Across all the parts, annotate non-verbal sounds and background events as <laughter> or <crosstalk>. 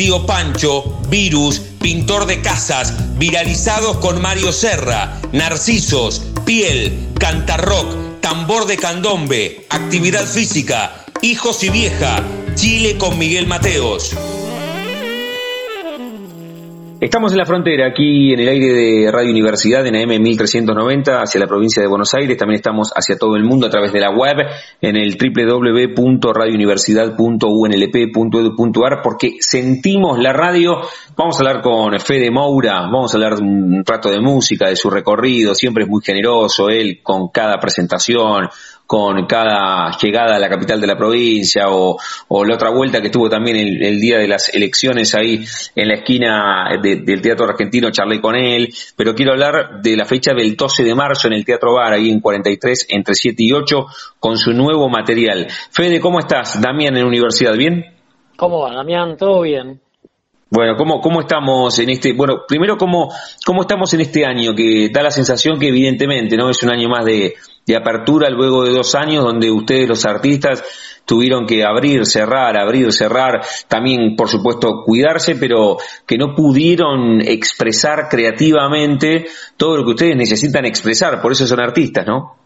tío Pancho, virus, pintor de casas, viralizados con Mario Serra, narcisos, piel, cantarrock, tambor de candombe, actividad física, hijos y vieja, Chile con Miguel Mateos. Estamos en la frontera, aquí en el aire de Radio Universidad, en AM 1390, hacia la provincia de Buenos Aires. También estamos hacia todo el mundo a través de la web, en el www.radiouniversidad.unlp.edu.ar, porque sentimos la radio. Vamos a hablar con Fede Moura, vamos a hablar un rato de música, de su recorrido. Siempre es muy generoso él con cada presentación, con cada llegada a la capital de la provincia o, la otra vuelta que tuvo también el, día de las elecciones ahí en la esquina del Teatro Argentino, charlé con él, pero quiero hablar de la fecha del 12 de marzo en el Teatro Bar, ahí en 43, entre 7 y 8, con su nuevo material. Fede, ¿cómo estás? Damián en Universidad, ¿bien? ¿Cómo va, Damián? ¿Todo bien? Bueno, ¿cómo, ¿cómo estamos en este, bueno, primero, ¿cómo, ¿cómo estamos en este año? Que da la sensación que evidentemente, ¿no? Es un año más de, de apertura luego de dos años donde ustedes los artistas tuvieron que abrir, cerrar, abrir, cerrar, también por supuesto cuidarse, pero que no pudieron expresar creativamente todo lo que ustedes necesitan expresar, por eso son artistas, ¿no?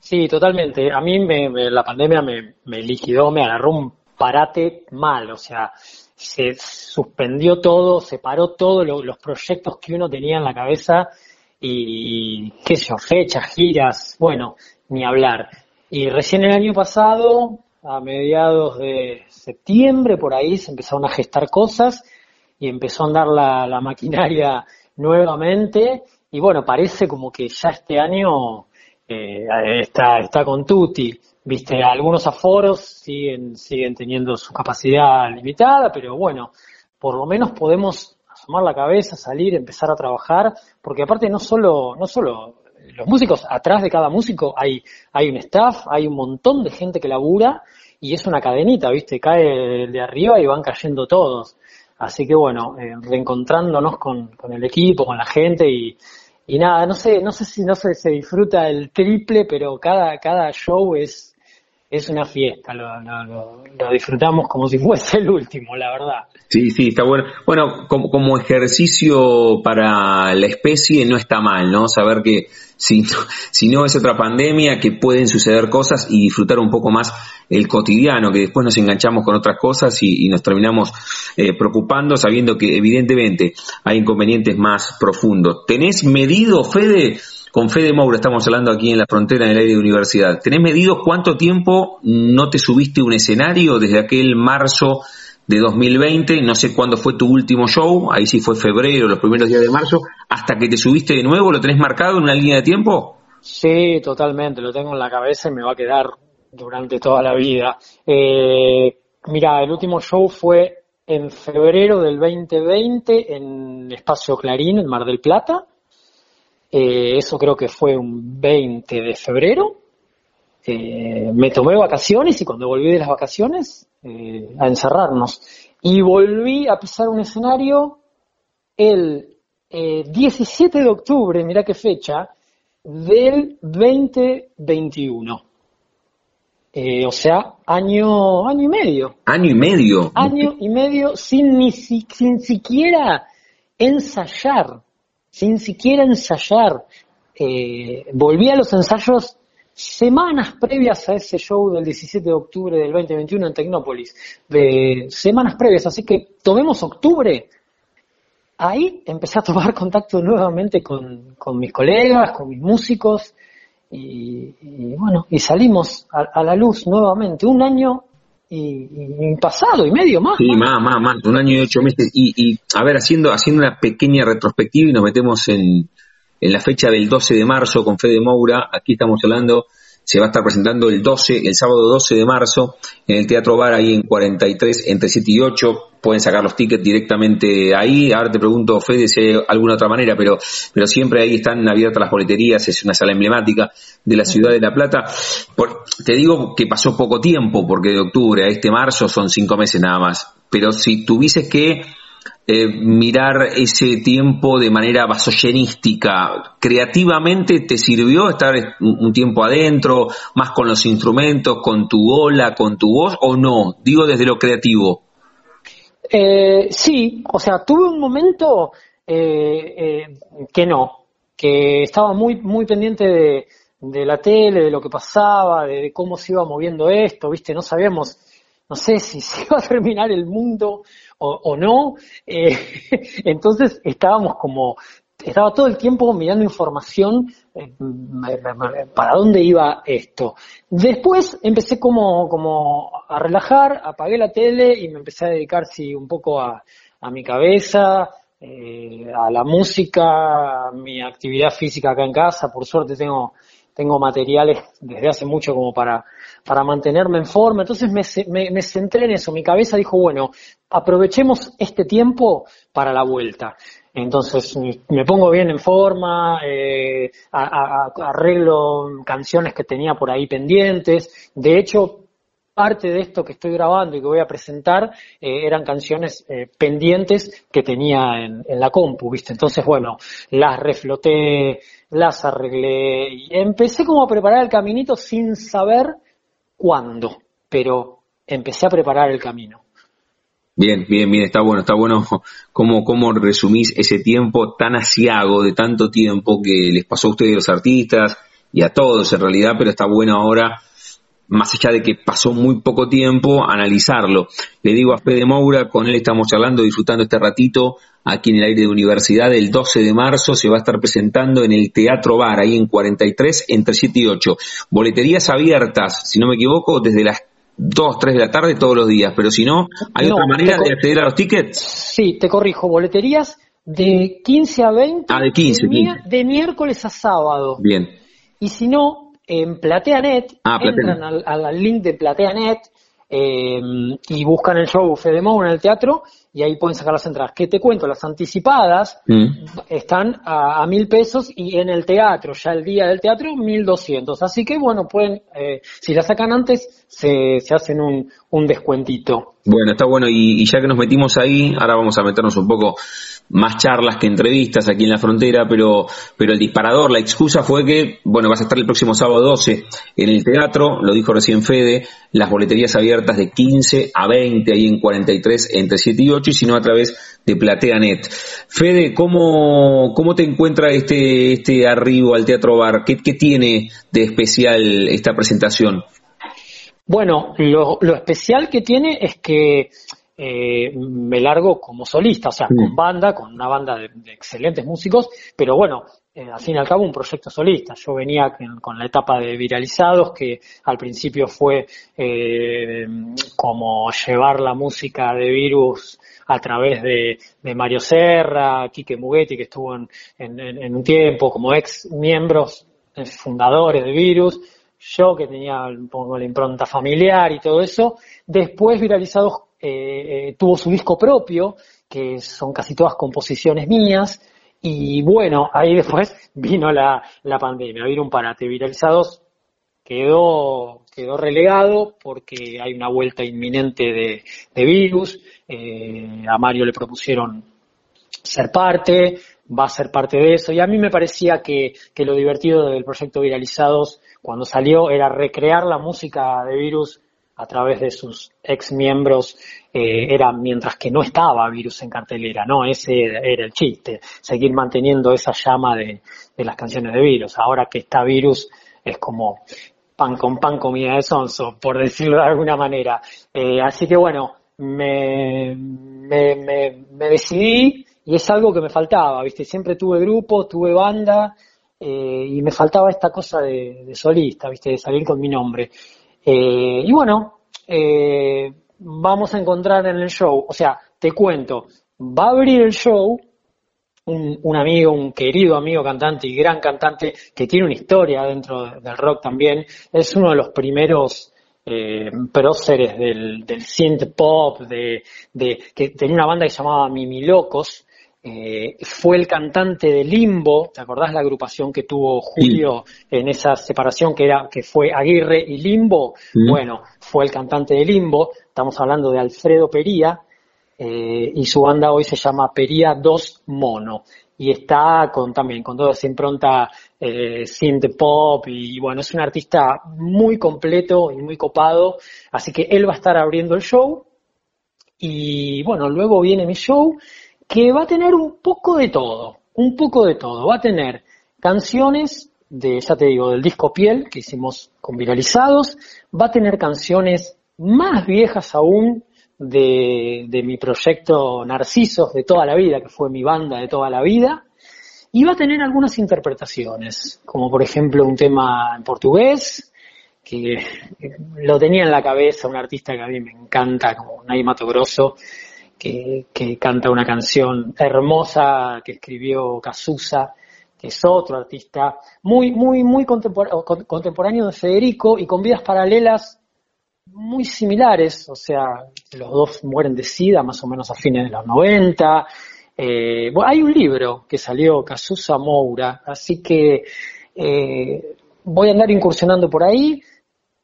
Sí, totalmente. A mí me, la pandemia me, me liquidó, me agarró un parate mal, o sea, se suspendió todo, se paró todos los proyectos que uno tenía en la cabeza y, qué sé yo, fechas, giras, bueno, ni hablar. Y recién el año pasado, a mediados de septiembre, por ahí, se empezaron a gestar cosas y empezó a andar la, maquinaria nuevamente. Y bueno, parece como que ya este año eh, está, está con Tutti. Viste, algunos aforos siguen, siguen teniendo su capacidad limitada, pero bueno, por lo menos podemos asomar la cabeza, salir, empezar a trabajar, porque aparte no solo, no solo los músicos, atrás de cada músico hay, hay un staff, hay un montón de gente que labura y es una cadenita, ¿viste? Cae el de arriba y van cayendo todos. Así que bueno, eh, reencontrándonos con, con, el equipo, con la gente y, y nada, no sé, no sé si no se, se disfruta el triple, pero cada, cada show es, es una fiesta, lo, lo, lo, disfrutamos como si fuese el último, la verdad. Sí, sí, está bueno. Bueno, como, como ejercicio para la especie no está mal, ¿no? Saber que si, <laughs> si no es otra pandemia, que pueden suceder cosas y disfrutar un poco más el cotidiano, que después nos enganchamos con otras cosas y, nos terminamos eh, preocupando sabiendo que evidentemente hay inconvenientes más profundos. ¿Tenés medido, Fede? Con Fede Moura estamos hablando aquí en la frontera del aire de universidad. ¿Tenés medido cuánto tiempo no te subiste un escenario desde aquel marzo de 2020? No sé cuándo fue tu último show, ahí sí fue febrero, los primeros días de marzo, hasta que te subiste de nuevo, ¿lo tenés marcado en una línea de tiempo? Sí, totalmente, lo tengo en la cabeza y me va a quedar durante toda la vida. Eh, mira, el último show fue en febrero del 2020 en Espacio Clarín, en Mar del Plata. Eh, eso creo que fue un 20 de febrero. Eh, me tomé vacaciones y cuando volví de las vacaciones eh, a encerrarnos. Y volví a pisar un escenario el 17 de octubre, mira qué fecha, del 2021. o sea, año, año y medio. Año y medio. Año y medio sin, ni, sin siquiera ensayar sin siquiera ensayar. Eh, volví a los ensayos semanas previas a ese show del 17 de octubre del 2021 en Tecnópolis, de semanas previas, así que tomemos octubre. Ahí empecé a tomar <laughs> contacto nuevamente con, mis colegas, con mis músicos, y, bueno, y salimos a, la luz nuevamente. Un año y, pasado y medio más. Sí, más, más, más, un año y ocho meses. Y, y a ver, haciendo, haciendo una pequeña retrospectiva y nos metemos en, en la fecha del 12 de marzo con Fede Moura, aquí estamos hablando se va a estar presentando el 12, el sábado 12 de marzo en el Teatro Bar ahí en 43 entre 7 y 8. Pueden sacar los tickets directamente ahí. Ahora te pregunto, Fede, si alguna otra manera, pero, pero siempre ahí están abiertas las boleterías. Es una sala emblemática de la ciudad de La Plata. te digo que pasó poco tiempo, porque de octubre a este marzo son cinco meses nada más. Pero si tuvieses que eh, mirar ese tiempo de manera vasoyenística, ¿creativamente te sirvió estar un tiempo adentro, más con los instrumentos, con tu ola, con tu voz, o no? Digo desde lo creativo. Eh, sí, o sea, tuve un momento eh, que no, que estaba muy, muy pendiente de, de la tele, de lo que pasaba, de, cómo se iba moviendo esto, viste, no sabíamos, no sé si <laughs> se iba a terminar el mundo o, no. Eh, <laughs> entonces estábamos como, estaba todo el tiempo mirando información eh, para dónde iba esto. Después empecé como, como a relajar, apagué la tele y me empecé a dedicar sí, un poco a, a mi cabeza, eh, a la música, a mi actividad física acá en casa. Por suerte tengo, tengo materiales desde hace mucho como para para mantenerme en forma. Entonces me, me, centré en eso. Mi cabeza dijo, bueno, aprovechemos este tiempo para la vuelta. Entonces me pongo bien en forma, eh, arreglo canciones que tenía por ahí pendientes. De hecho, parte de esto que estoy grabando y que voy a presentar eh, eran canciones eh, pendientes que tenía en, en, la compu, ¿viste? Entonces, bueno, las refloté, las arreglé y empecé como a preparar el caminito sin saber cuándo, pero empecé a preparar el camino. Bien, bien, bien, está bueno, está bueno <laughs> cómo, cómo resumís ese tiempo tan asiago de tanto tiempo que les pasó a ustedes los artistas y a todos en realidad, pero está bueno ahora más allá de que pasó muy poco tiempo, analizarlo. Le digo a Fede Moura, con él estamos charlando, disfrutando este ratito aquí en el aire de universidad. El 12 de marzo se va a estar presentando en el Teatro Bar, ahí en 43, entre 7 y 8. Boleterías abiertas, si no me equivoco, desde las 2, 3 de la tarde todos los días, pero si no, ¿hay otra manera de acceder a los tickets? Sí, te corrijo, boleterías de 15 a 20. Ah, de 15. de miércoles a sábado. Bien. Y si no, en PlateaNet, ah, entran al, link de PlateaNet eh, y buscan el show Fedemo en el teatro y ahí pueden sacar las entradas. ¿Qué te cuento? Las anticipadas mm. están a, mil pesos y en el teatro, ya el día del teatro, mil doscientos. Así que bueno, pueden, eh, si la sacan antes, se, se hacen un, un descuentito. Bueno, está bueno. Y, y ya que nos metimos ahí, ahora vamos a meternos un poco más charlas que entrevistas aquí en la frontera, pero, pero el disparador, la excusa fue que, bueno, vas a estar el próximo sábado 12 en el teatro, lo dijo recién Fede, las boleterías abiertas de 15 a 20, ahí en 43, entre 7 y 8, y si no a través de PlateaNet. Fede, ¿cómo, cómo te encuentra este, este arribo al Teatro Bar? ¿Qué, qué tiene de especial esta presentación? Bueno, lo, lo especial que tiene es que eh, me largo como solista, o sea, con banda, con una banda de, excelentes músicos, pero bueno, eh, al fin y al cabo un proyecto solista. Yo venía con, la etapa de viralizados, que al principio fue eh, como llevar la música de Virus a través de, Mario Serra, Quique Mugetti, que estuvo en, en un tiempo como ex miembros fundadores de Virus, yo que tenía un poco la impronta familiar y todo eso. Después Viralizados eh, eh, tuvo su disco propio, que son casi todas composiciones mías, y bueno, ahí después <laughs> vino la, la pandemia, vino un parate. Viralizados quedó, quedó relegado porque hay una vuelta inminente de, de virus. Eh, a Mario le propusieron ser parte, va a ser parte de eso. Y a mí me parecía que, que lo divertido del proyecto Viralizados cuando salió era recrear la música de Virus a través de sus ex miembros eh, era mientras que no estaba Virus en cartelera, ¿no? Ese era el chiste, seguir manteniendo esa llama de, las canciones de Virus. Ahora que está Virus es como pan con pan, comida de sonso, por decirlo de alguna manera. Eh, así que bueno, me, me, me, decidí y es algo que me faltaba, ¿viste? Siempre tuve grupo, tuve banda eh, y me faltaba esta cosa de, de solista, ¿viste? De salir con mi nombre. Eh, y bueno, eh, vamos a encontrar en el show, o sea, te cuento, va a abrir el show un, amigo, un querido amigo cantante y gran cantante que tiene una historia dentro del rock también. Es uno de los primeros eh, próceres del, del synth pop, de, de, que tenía una banda que se llamaba Mimi Locos, eh, fue el cantante de Limbo, ¿te acordás la agrupación que tuvo Julio en esa separación que era que fue Aguirre y Limbo? Bueno, fue el cantante de Limbo, estamos hablando de Alfredo Pería, eh, y su banda hoy se llama Pería 2 Mono y está con también con toda esa impronta eh, synth pop y bueno es un artista muy completo y muy copado así que él va a estar abriendo el show y bueno luego viene mi show que va a tener un poco de todo, un poco de todo. Va a tener canciones de, ya te digo, del disco Piel que hicimos con viralizados, va a tener canciones más viejas aún de, de mi proyecto Narcisos de toda la vida, que fue mi banda de toda la vida, y va a tener algunas interpretaciones, como por ejemplo un tema en portugués, que lo tenía en la cabeza un artista que a mí me encanta, como Nay Mato Grosso, que, canta una canción hermosa que escribió Casusa, que es otro artista muy, muy, muy contemporáneo de Federico y con vidas paralelas muy similares, o sea, los dos mueren de SIDA más o menos a fines de los 90. Eh, hay un libro que salió, Casusa Moura, así que eh, voy a andar incursionando por ahí.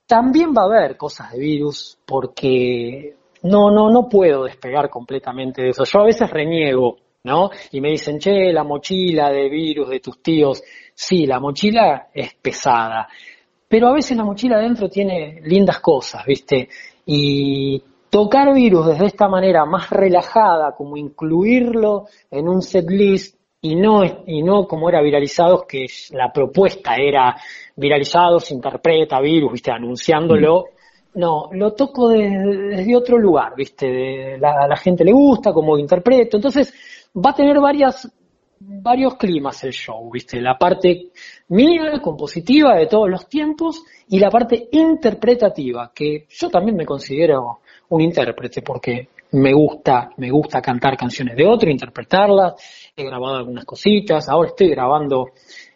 También va a haber cosas de virus, porque no, no, no puedo despegar completamente de eso. Yo a veces reniego, ¿no? Y me dicen, che, la mochila de virus de tus tíos. Sí, la mochila es pesada, pero a veces la mochila adentro tiene lindas cosas, ¿viste? Y tocar virus desde esta manera más relajada, como incluirlo en un set list y no, y no como era viralizados, que la propuesta era viralizados, interpreta virus, ¿viste? Anunciándolo. No, lo toco desde, otro lugar, ¿viste? la, a la gente le gusta como interpreto. Entonces, va a tener varias, varios climas el show, ¿viste? La parte mía, compositiva de todos los tiempos, y la parte interpretativa, que yo también me considero un intérprete, porque me gusta, me gusta cantar canciones de otro, interpretarlas, he grabado algunas cositas, ahora estoy grabando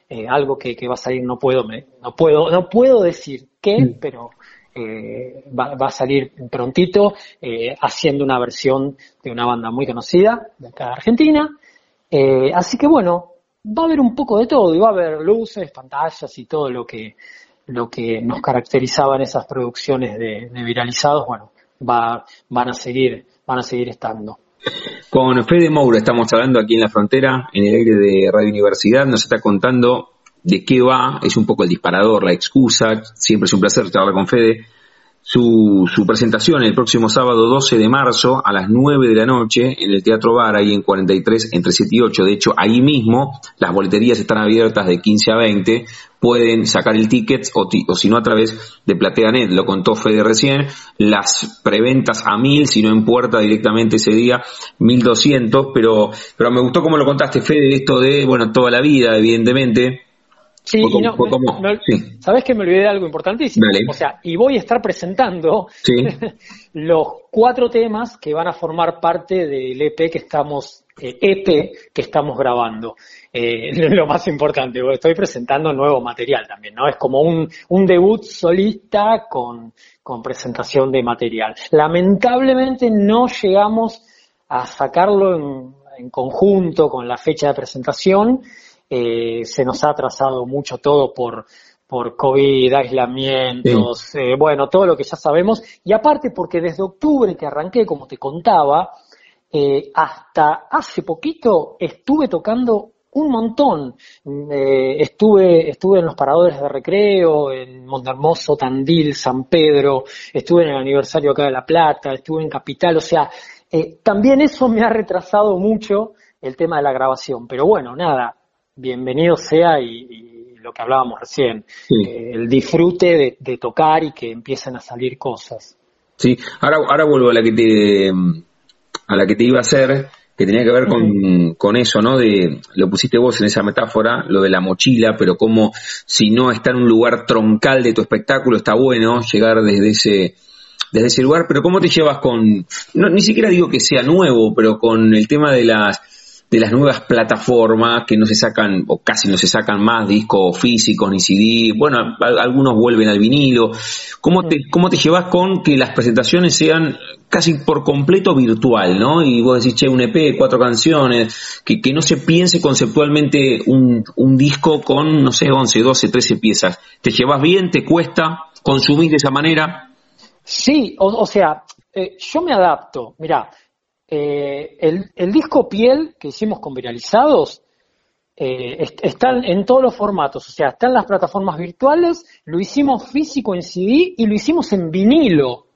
eh, algo que, que, va a salir, no puedo, me, no puedo, no puedo decir qué, mm. pero eh, va, a salir prontito eh, haciendo una versión de una banda muy conocida de acá de Argentina. Eh, así que bueno, va a haber un poco de todo y va a haber luces, pantallas y todo lo que, lo que nos caracterizaba en esas producciones de, viralizados, bueno, va, van a seguir, van a seguir estando. Con Fede Moura estamos hablando aquí en la frontera, en el aire de Radio Universidad, nos está contando de qué va, es un poco el disparador, la excusa, siempre es un placer charlar con Fede. Su, su, presentación el próximo sábado 12 de marzo a las 9 de la noche en el Teatro Bar, ahí en 43, entre 7 y 8. De hecho, ahí mismo las boleterías están abiertas de 15 a 20. Pueden sacar el ticket o, o si no a través de PlateaNet, lo contó Fede recién. Las preventas a 1000, si no en puerta directamente ese día, 1200. Pero, pero me gustó como lo contaste, Fede, esto de, bueno, toda la vida, evidentemente Sí, y no, ¿sabes que me olvidé de algo importantísimo? O sea, y voy a estar presentando <laughs> los cuatro temas que van a formar parte del EP que estamos, EP eh, e que estamos grabando. Eh, <laughs> lo más importante, estoy presentando nuevo material también, ¿no? Es como un, un debut solista con, con presentación de material. Lamentablemente no llegamos a sacarlo en, en conjunto con la fecha de presentación, eh, se nos ha atrasado mucho todo por, por COVID, aislamientos, eh, bueno, todo lo que ya sabemos. Y aparte porque desde octubre que arranqué, como te contaba, eh, hasta hace poquito estuve tocando un montón. estuve, estuve en los paradores de recreo, en Montermoso, Tandil, San Pedro, estuve en el aniversario acá de La Plata, estuve en Capital, o sea, también eso me ha retrasado mucho el tema de la grabación. Pero bueno, nada, bienvenido sea y, lo que hablábamos recién, el disfrute de, tocar y que empiecen a salir cosas. Sí, ahora, ahora vuelvo a la que te a la que te iba a hacer, que tenía que ver con, con eso, ¿no? De, lo pusiste vos en esa metáfora, lo de la mochila, pero como si no está en un lugar troncal de tu espectáculo, está bueno llegar desde ese, desde ese lugar, pero ¿cómo te llevas con, no, ni siquiera digo que sea nuevo, pero con el tema de las de las nuevas plataformas que no se sacan o casi no se sacan más discos físicos ni CD, bueno, algunos vuelven al vinilo. ¿Cómo te, cómo te llevas con que las presentaciones sean casi por completo virtual, ¿no? Y vos decís, che, un EP, cuatro canciones, que, que no se piense conceptualmente un, un disco con, no sé, 11, 12, 13 piezas. ¿Te llevas bien? ¿Te cuesta consumir de esa manera? Sí, o, sea, eh, yo me adapto. Mira, eh, el, disco Piel que hicimos con Viralizados eh, está en todos los formatos, o sea, está en las plataformas virtuales, lo hicimos físico en CD y lo hicimos en vinilo.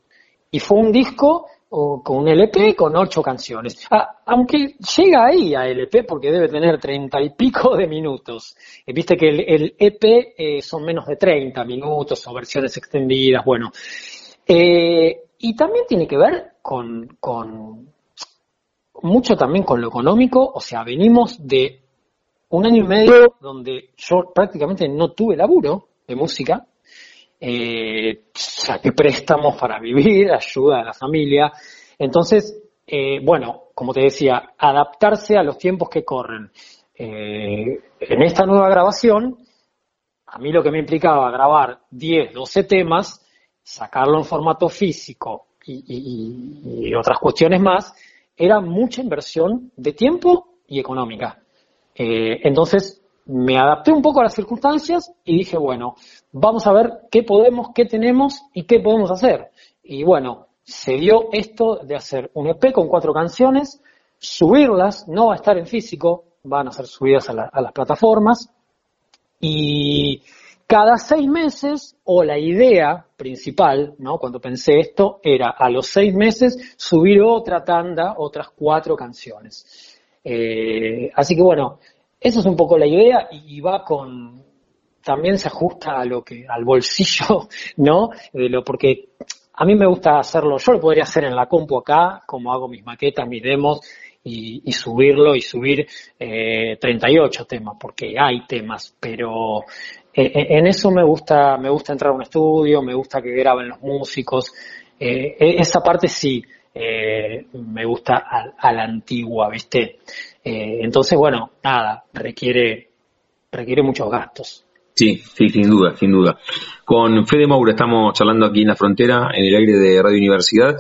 Y fue un disco con un LP con ocho canciones. Ah, aunque llega ahí a LP porque debe tener treinta y pico de minutos. Eh, viste que el, EP eh, son menos de treinta minutos o versiones extendidas, bueno. Y también tiene que ver con mucho también con lo económico, o sea, venimos de un año y medio donde yo prácticamente no tuve laburo de música, eh, saqué préstamos para vivir, ayuda a la familia. Entonces, eh, bueno, como te decía, adaptarse a los tiempos que corren. Eh, en esta nueva grabación, a mí lo que me implicaba grabar 10, 12 temas, sacarlo en formato físico y, otras cuestiones más, era mucha inversión de tiempo y económica. Eh, entonces, me adapté un poco a las circunstancias y dije, bueno, vamos a ver qué podemos, qué tenemos y qué podemos hacer. Y bueno, se dio esto de hacer un EP con cuatro canciones, subirlas, no va a estar en físico, van a ser subidas a, las plataformas y cada seis meses, o la idea principal, ¿no? Cuando pensé esto, era a los seis meses subir otra tanda, otras cuatro canciones. Eh, así que bueno, esa es un poco la idea y va con, también se ajusta a lo que, al bolsillo, <laughs> ¿no? De lo, porque a mí me gusta hacerlo, yo lo podría hacer en la compu acá, como hago mis maquetas, mis demos, y, subirlo y subir eh, 38 temas, porque hay temas, pero en eso me gusta, me gusta entrar a un estudio, me gusta que graben los músicos, eh, e, esa parte sí, me gusta a, a, la antigua, ¿viste? entonces, bueno, nada, requiere, requiere muchos gastos. Sí, sí, sin duda, sin duda. Con Fede Moura estamos charlando aquí en la frontera, en el aire de Radio Universidad.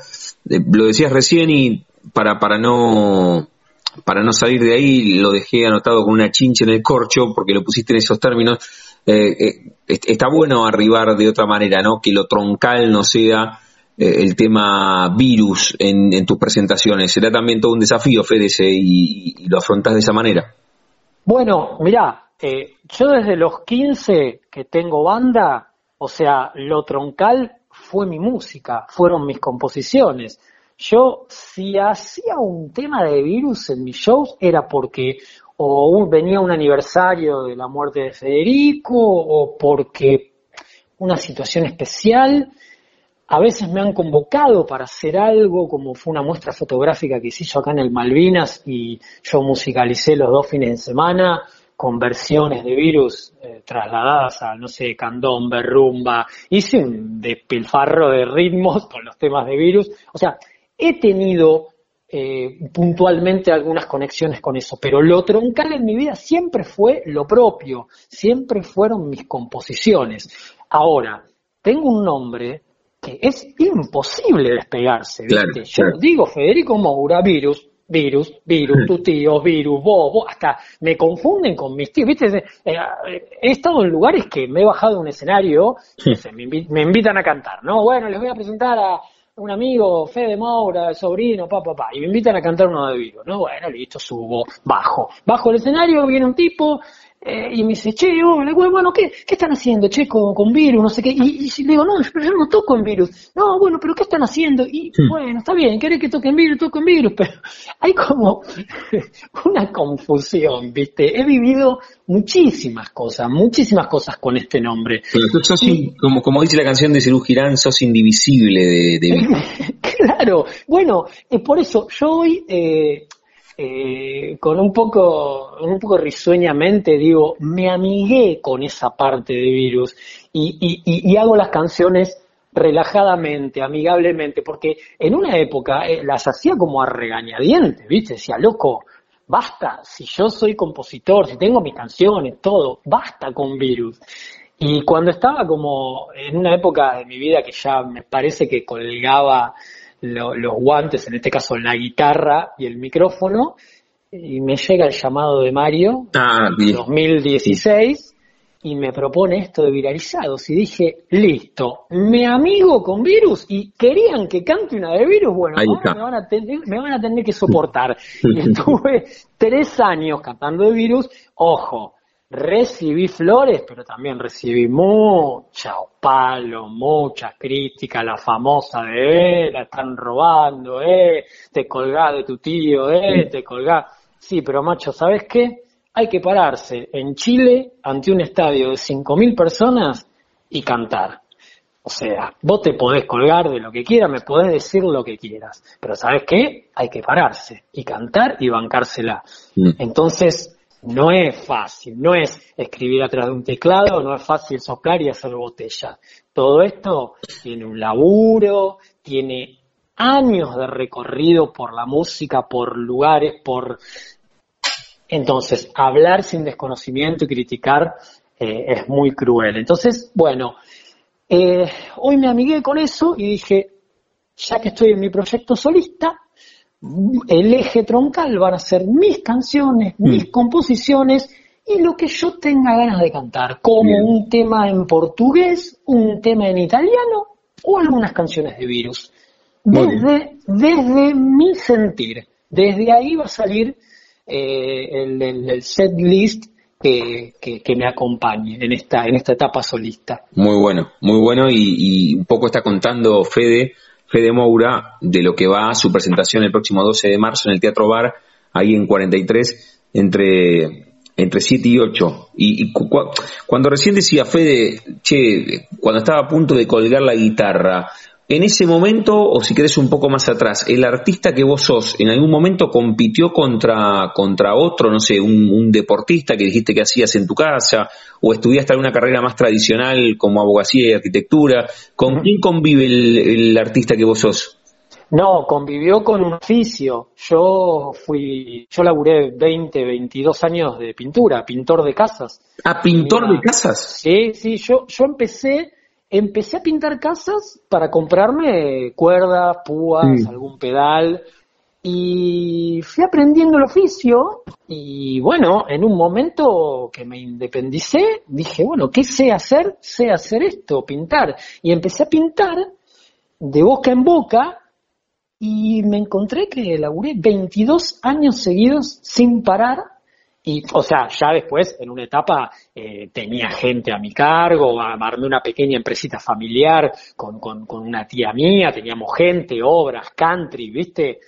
Eh, lo decías recién y para, para no para no salir de ahí lo dejé anotado con una chincha en el corcho porque lo pusiste en esos términos. Eh, eh, está bueno arribar de otra manera, ¿no? Que lo troncal no sea el tema virus en, tus presentaciones. Será también todo un desafío, Fede, y, lo afrontás de esa manera. Bueno, mirá, eh, yo desde los 15 que tengo banda, o sea, lo troncal fue mi música, fueron mis composiciones. Yo, si hacía un tema de virus en mis shows, era porque o venía un aniversario de la muerte de Federico, o porque una situación especial. A veces me han convocado para hacer algo, como fue una muestra fotográfica que se hizo acá en el Malvinas y yo musicalicé los dos fines de semana con versiones de virus eh, trasladadas a, no sé, candombe, rumba, hice un despilfarro de ritmos con los temas de virus, o sea, he tenido eh, puntualmente algunas conexiones con eso, pero lo troncal en mi vida siempre fue lo propio, siempre fueron mis composiciones. Ahora, tengo un nombre que es imposible despegarse, ¿viste? Yo digo Federico Moura, virus, virus, virus, tu tío, virus, vos, vos, hasta me confunden con mis tíos, viste, eh, he estado en lugares que me he bajado de un escenario, me, invitan a cantar, ¿no? Bueno, les voy a presentar a un amigo, Fede Maura, sobrino, papá, papá, y me invitan a cantar uno de virus, ¿no? Bueno, listo, subo, bajo. Bajo el escenario, viene un tipo, eh, y me dice, che, bueno, ¿qué, ¿qué están haciendo, che, con, virus? No sé qué. Y, y, le digo, no, pero yo no toco en virus. No, bueno, pero ¿qué están haciendo? Y bueno, está bien, ¿querés que toque en virus? Toco en virus. <laughs> Pero hay como <laughs> una confusión, ¿viste? He vivido muchísimas cosas, muchísimas cosas con este nombre. Pero tú sos, como, como dice la canción de Cerú Girán, sos indivisible de, de... <laughs> claro, bueno, es por eso yo hoy... Eh, eh, con un poco, un poco risueñamente digo, me amigué con esa parte de virus y, hago las canciones relajadamente, amigablemente, porque en una época eh, las hacía como a regañadientes, ¿viste? Decía, loco, basta, si yo soy compositor, si tengo mis canciones, todo, basta con virus. Y cuando estaba como en una época de mi vida que ya me parece que colgaba los guantes, en este caso la guitarra y el micrófono, y me llega el llamado de Mario, ah, 2016, y me propone esto de viralizados y dije, listo, me amigo con virus y querían que cante una de virus, bueno, me van, a tener, me van a tener que soportar. <laughs> y estuve tres años cantando de virus, ojo, recibí flores, pero también recibí mucha palo, muchas críticas, la famosa de, eh, la están robando, eh, te colgás de tu tío, eh, te colgás. Sí, pero macho, ¿sabes qué? hay que pararse en Chile ante un estadio de 5.000 personas y cantar. O sea, vos te podés colgar de lo que quieras, me podés decir lo que quieras, pero ¿sabes qué? Hay que pararse y cantar y bancársela. Mm. Entonces, no es fácil, no es escribir atrás de un teclado, no es fácil soplar y hacer botella. Todo esto tiene un laburo, tiene años de recorrido por la música, por lugares, por entonces, hablar sin desconocimiento y criticar eh, es muy cruel. Entonces, bueno, eh, hoy me amigué con eso y dije, ya que estoy en mi proyecto solista, el eje troncal van a ser mis canciones, mm. mis composiciones y lo que yo tenga ganas de cantar, como un tema en portugués, un tema en italiano o algunas canciones de virus. Desde, desde mi sentir, desde ahí va a salir eh, el, set list que, que, me acompañe en esta, en esta etapa solista. Muy bueno, muy bueno y, un poco está contando Fede, Fede Moura de lo que va a su presentación el próximo 12 de marzo en el Teatro Bar, ahí en 43, entre, entre 7 y 8. Y, cuando recién decía Fede, che, cuando estaba a punto de colgar la guitarra, en ese momento, o si querés un poco más atrás, el artista que vos sos, ¿en algún momento compitió contra, contra otro, no sé, un, deportista que dijiste que hacías en tu casa, o estudiaste alguna carrera más tradicional como abogacía y arquitectura? ¿Con quién convive el, artista que vos sos? No, convivió con un oficio. Yo fui, yo laburé 20, 22 años de pintura, pintor de casas. ¿Ah, pintor de casas? Sí, sí, yo, yo empecé empecé a pintar casas para comprarme cuerdas, púas, algún pedal y fui aprendiendo el oficio y bueno, en un momento que me independicé, dije, bueno, ¿qué sé hacer? Sé hacer esto, pintar. Y empecé a pintar de boca en boca y me encontré que laburé 22 años seguidos sin parar y, o sea, ya después, en una etapa, eh, tenía gente a mi cargo, armé una pequeña empresita familiar con, con, con una tía mía, teníamos gente, obras, country, ¿viste?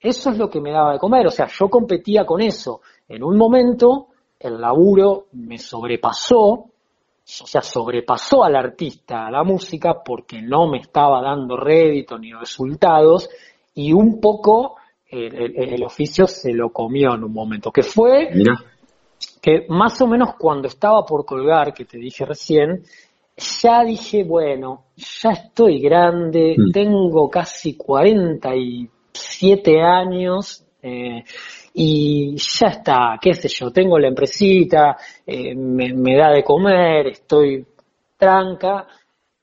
Eso es lo que me daba de comer, o sea, yo competía con eso. En un momento, el laburo me sobrepasó, o sea, sobrepasó al artista, a la música, porque no me estaba dando rédito ni resultados, y un poco el, oficio se lo comió en un momento, que fue que más o menos cuando estaba por colgar, que te dije recién, ya dije, bueno, ya estoy grande, mm. tengo casi 47 años eh, y ya está, qué sé yo, tengo la empresita, eh, me, me da de comer, estoy tranca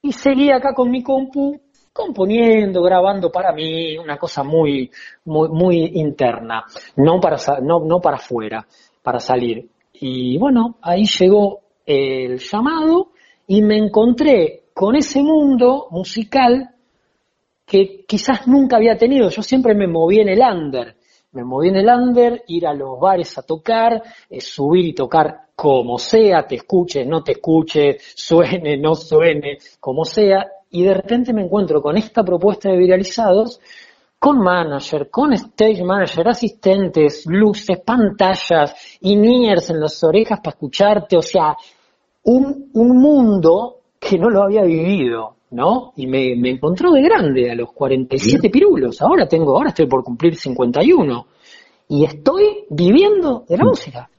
y seguí acá con mi compu componiendo, grabando para mí, una cosa muy, muy, interna, no para, no, no para afuera, para salir. Y bueno, ahí llegó el llamado y me encontré con ese mundo musical que quizás nunca había tenido. Yo siempre me moví en el under, me moví en el under, ir a los bares a tocar, eh, subir y tocar como sea, te escuche, no te escuche, <laughs> suene, no suene, como sea, y de repente me encuentro con esta propuesta de viralizados, con manager, con stage manager, asistentes, luces, pantallas, niñers en las orejas para escucharte, o sea, un, un mundo que no lo había vivido, ¿no? Y me, me encontró de grande a los 47 pirulos, ahora tengo, ahora estoy por cumplir 51, y estoy viviendo de la mm. música.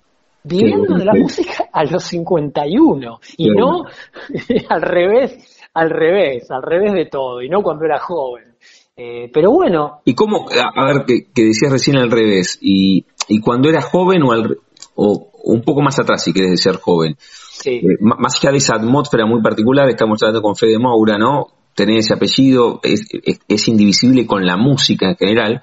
Viviendo de la música a los 51 y no <laughs> al revés al revés, al revés de todo, y no cuando era joven. Eh, pero bueno. ¿Y cómo, a, ver, que, decías recién al revés, y, y cuando eras joven o, o un poco más atrás, si quieres ser joven, eh, más allá de esa atmósfera muy particular, estamos hablando con Fede Moura, ¿no? Tener ese apellido es, es, indivisible con la música en general,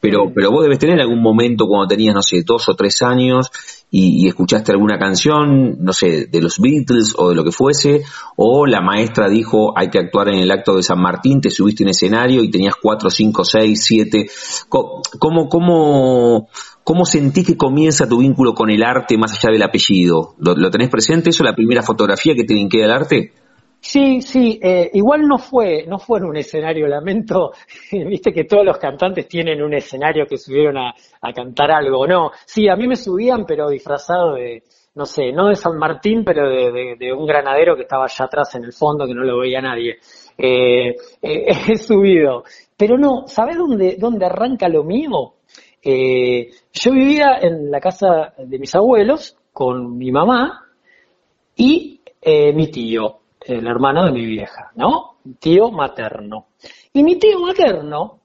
pero, pero vos debes tener algún momento cuando tenías, no sé, dos o tres años y, escuchaste alguna canción, no sé, de los Beatles o de lo que fuese, o la maestra dijo hay que actuar en el acto de San Martín, te subiste en escenario y tenías cuatro, cinco, seis, siete. ¿Cómo, cómo, cómo sentís que comienza tu vínculo con el arte más allá del apellido? ¿Lo, tenés presente eso, la primera fotografía que te vincula el arte? Sí, sí, eh, igual no fue, no fue en un escenario, <laughs> lamento, viste que todos los cantantes tienen un escenario que subieron a, cantar algo, no, sí, a mí me subían, pero disfrazado de, no sé, no de San Martín, pero de, un granadero que estaba allá atrás en el fondo, que no lo veía nadie. Eh, eh, <laughs> he subido, pero no, ¿sabes dónde, dónde arranca lo mío? yo vivía en la casa de mis abuelos con mi mamá y mi tío el hermano de mi vieja, ¿no? Tío materno. Y mi tío materno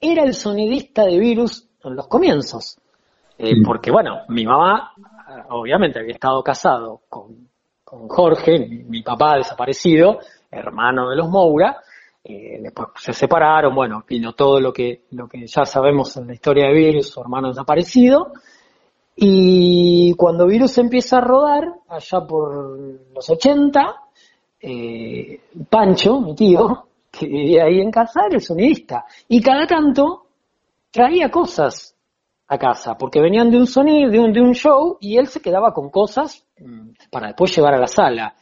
era el sonidista de Virus en los comienzos. Eh, porque, bueno, mi mamá, obviamente, había estado casado con, Jorge, mi, papá desaparecido, hermano de los Moura. Eh, después se separaron, bueno, vino todo lo que, lo que ya sabemos en la historia de Virus, su hermano desaparecido. Y cuando Virus empieza a rodar, allá por los 80, eh, Pancho, mi tío, que vivía ahí en casa, era el sonidista. Y cada tanto traía cosas a casa, porque venían de un sonido, de un, de un show, y él se quedaba con cosas mm, para después llevar a la sala.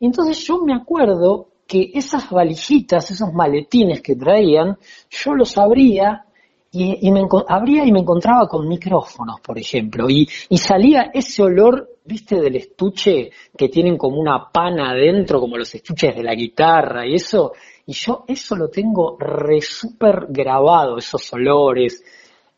Entonces yo me acuerdo que esas valijitas, esos maletines que traían, yo los abría y, me abría y me encontraba con micrófonos, por ejemplo, y salía ese olor ¿viste del estuche que tienen como una pana adentro, como los estuches de la guitarra y eso? Y yo eso lo tengo re súper grabado, esos olores.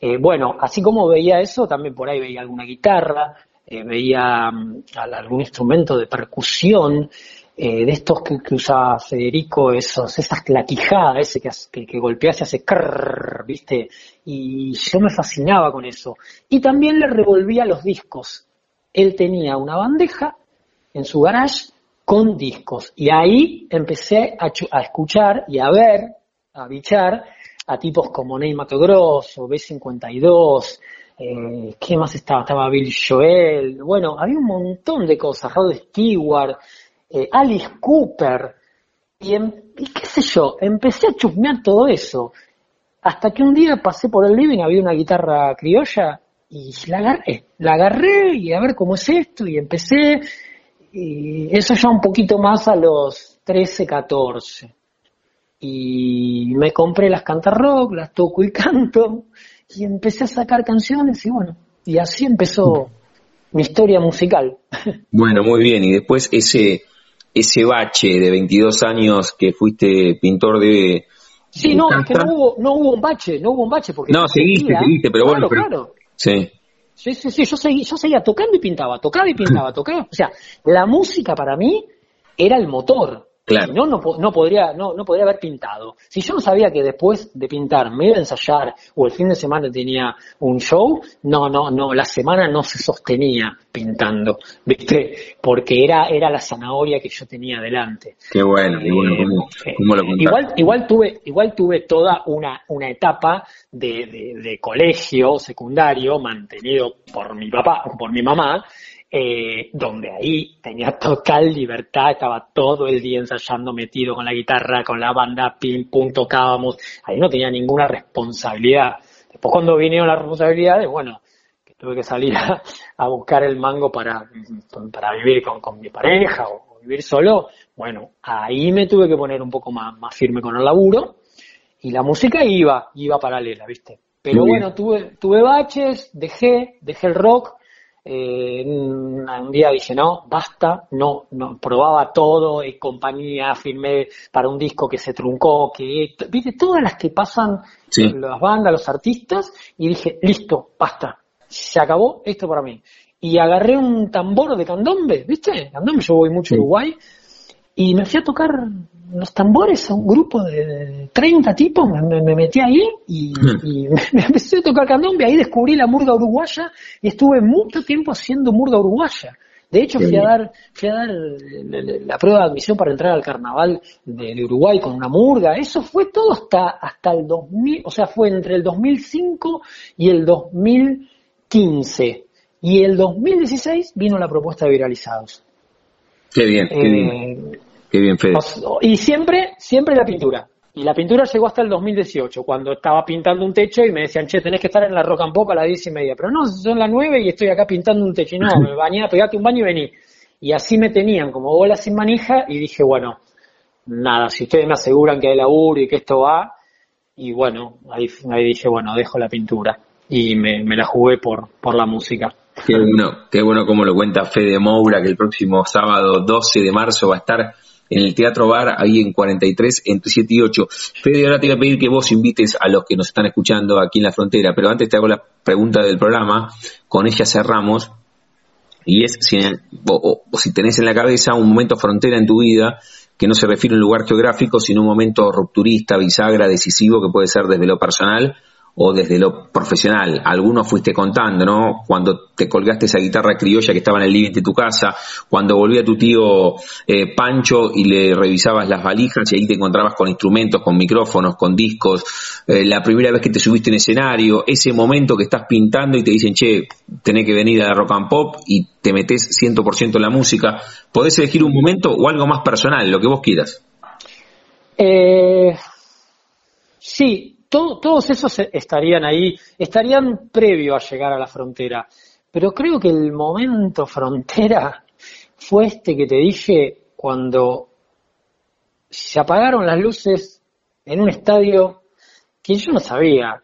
Eh, bueno, así como veía eso, también por ahí veía alguna guitarra, eh, veía mm, algún instrumento de percusión, eh, de estos que, usa Federico, esos, esas claquijadas, ese que, que, que golpea y hace crrr, ¿viste? Y yo me fascinaba con eso. Y también le revolvía los discos él tenía una bandeja en su garage con discos. Y ahí empecé a, escuchar y a ver, a bichar a tipos como Ney Mato Grosso, B52, eh, ¿qué más estaba? Estaba Bill Joel, bueno, había un montón de cosas, Rod Stewart, eh, Alice Cooper, y, em, y, qué sé yo, empecé a chusmear todo eso, hasta que un día pasé por el living, había una guitarra criolla, y la agarré, la agarré y a ver cómo es esto y empecé, y eso ya un poquito más a los 13, 14. Y me compré las cantar rock, las toco y canto, y empecé a sacar canciones y bueno, y así empezó mi historia musical. <laughs> Bueno, muy bien, y después ese, ese bache de 22 años que fuiste pintor de... Sí, no, es que no hubo, no hubo un bache, no hubo un bache porque... No, seguiste, seguiste, pero bueno, claro. Sí. Sí, sí, sí, yo seguía, yo seguía tocando y pintaba, tocaba y pintaba, <laughs> tocaba. O sea, la música para mí era el motor. Claro. no, no, no, podría, no, no podría haber pintado. Si yo no sabía que después de pintar me iba a ensayar o el fin de semana tenía un show, no, no, no, la semana no se sostenía pintando, ¿viste? Porque era, era la zanahoria que yo tenía delante. Qué bueno, qué bueno, ¿cómo, lo igual, igual tuve, igual tuve toda una, una etapa de, de colegio secundario mantenido por mi papá, por mi mamá, eh, donde ahí tenía total libertad, estaba todo el día ensayando, metido con la guitarra, con la banda, pim, pum, tocábamos, ahí no tenía ninguna responsabilidad. Después cuando vinieron las responsabilidades, bueno, que tuve que salir <laughs> a, buscar el mango para, para vivir con, mi pareja o, vivir solo, bueno, ahí me tuve que poner un poco más, más firme con el laburo y la música iba, iba paralela, ¿viste? Pero bueno, tuve, tuve baches, dejé, dejé el rock, eh, un día dije, no, basta, no, no, probaba todo, en compañía, firmé para un disco que se truncó, que, viste, todas las que pasan las bandas, los artistas, y dije, listo, basta, se acabó esto para mí. Y agarré un tambor de candombe, ¿viste? Candombe, yo voy mucho a Uruguay, y me fui a tocar los tambores a un grupo de 30 tipos, me, metí ahí y, <laughs> me empecé a tocar candombe, ahí descubrí la murga uruguaya y estuve mucho tiempo haciendo murga uruguaya. De hecho, fui a dar, fui a dar la prueba de admisión para entrar al carnaval de, Uruguay con una murga. Eso fue todo hasta, hasta el 2000, o sea, fue entre el 2005 y el 2015. Y el 2016 vino la propuesta de viralizados. Qué bien, qué bien. Eh, qué bien, Fede. Y siempre, siempre la pintura. Y la pintura llegó hasta el 2018, cuando estaba pintando un techo y me decían, che, tenés que estar en la rock and pop a las diez y media. Pero no, son las nueve y estoy acá pintando un techo. Y no, <laughs> me bañé, pegate un baño y vení. Y así me tenían como bola sin manija y dije, bueno, nada, si ustedes me aseguran que hay laburo y que esto va, y bueno, ahí, ahí dije, bueno, dejo la pintura. Y me, me la jugué por, por la música. Qué bueno, qué bueno como lo cuenta Fede Moura, que el próximo sábado 12 de marzo va a estar en el Teatro Bar, ahí en 43, entre 7 y 8. Fede, ahora te voy a pedir que vos invites a los que nos están escuchando aquí en la frontera, pero antes te hago la pregunta del programa, con ella cerramos, y es si, o, si tenés en la cabeza un momento frontera en tu vida, que no se refiere a un lugar geográfico, sino un momento rupturista, bisagra, decisivo, que puede ser desde lo personal o desde lo profesional. Algunos fuiste contando, ¿no? Cuando te colgaste esa guitarra criolla que estaba en el living de tu casa, cuando volvía tu tío eh, Pancho y le revisabas las valijas y ahí te encontrabas con instrumentos, con micrófonos, con discos, eh, la primera vez que te subiste en escenario, ese momento que estás pintando y te dicen, che, tenés que venir a rock and pop y te metes 100% en la música. ¿Podés elegir un momento o algo más personal, lo que vos quieras? Eh, sí, todos esos estarían ahí, estarían previo a llegar a la frontera. Pero creo que el momento frontera <laughs> fue este que te dije cuando se apagaron las luces en un estadio que yo no sabía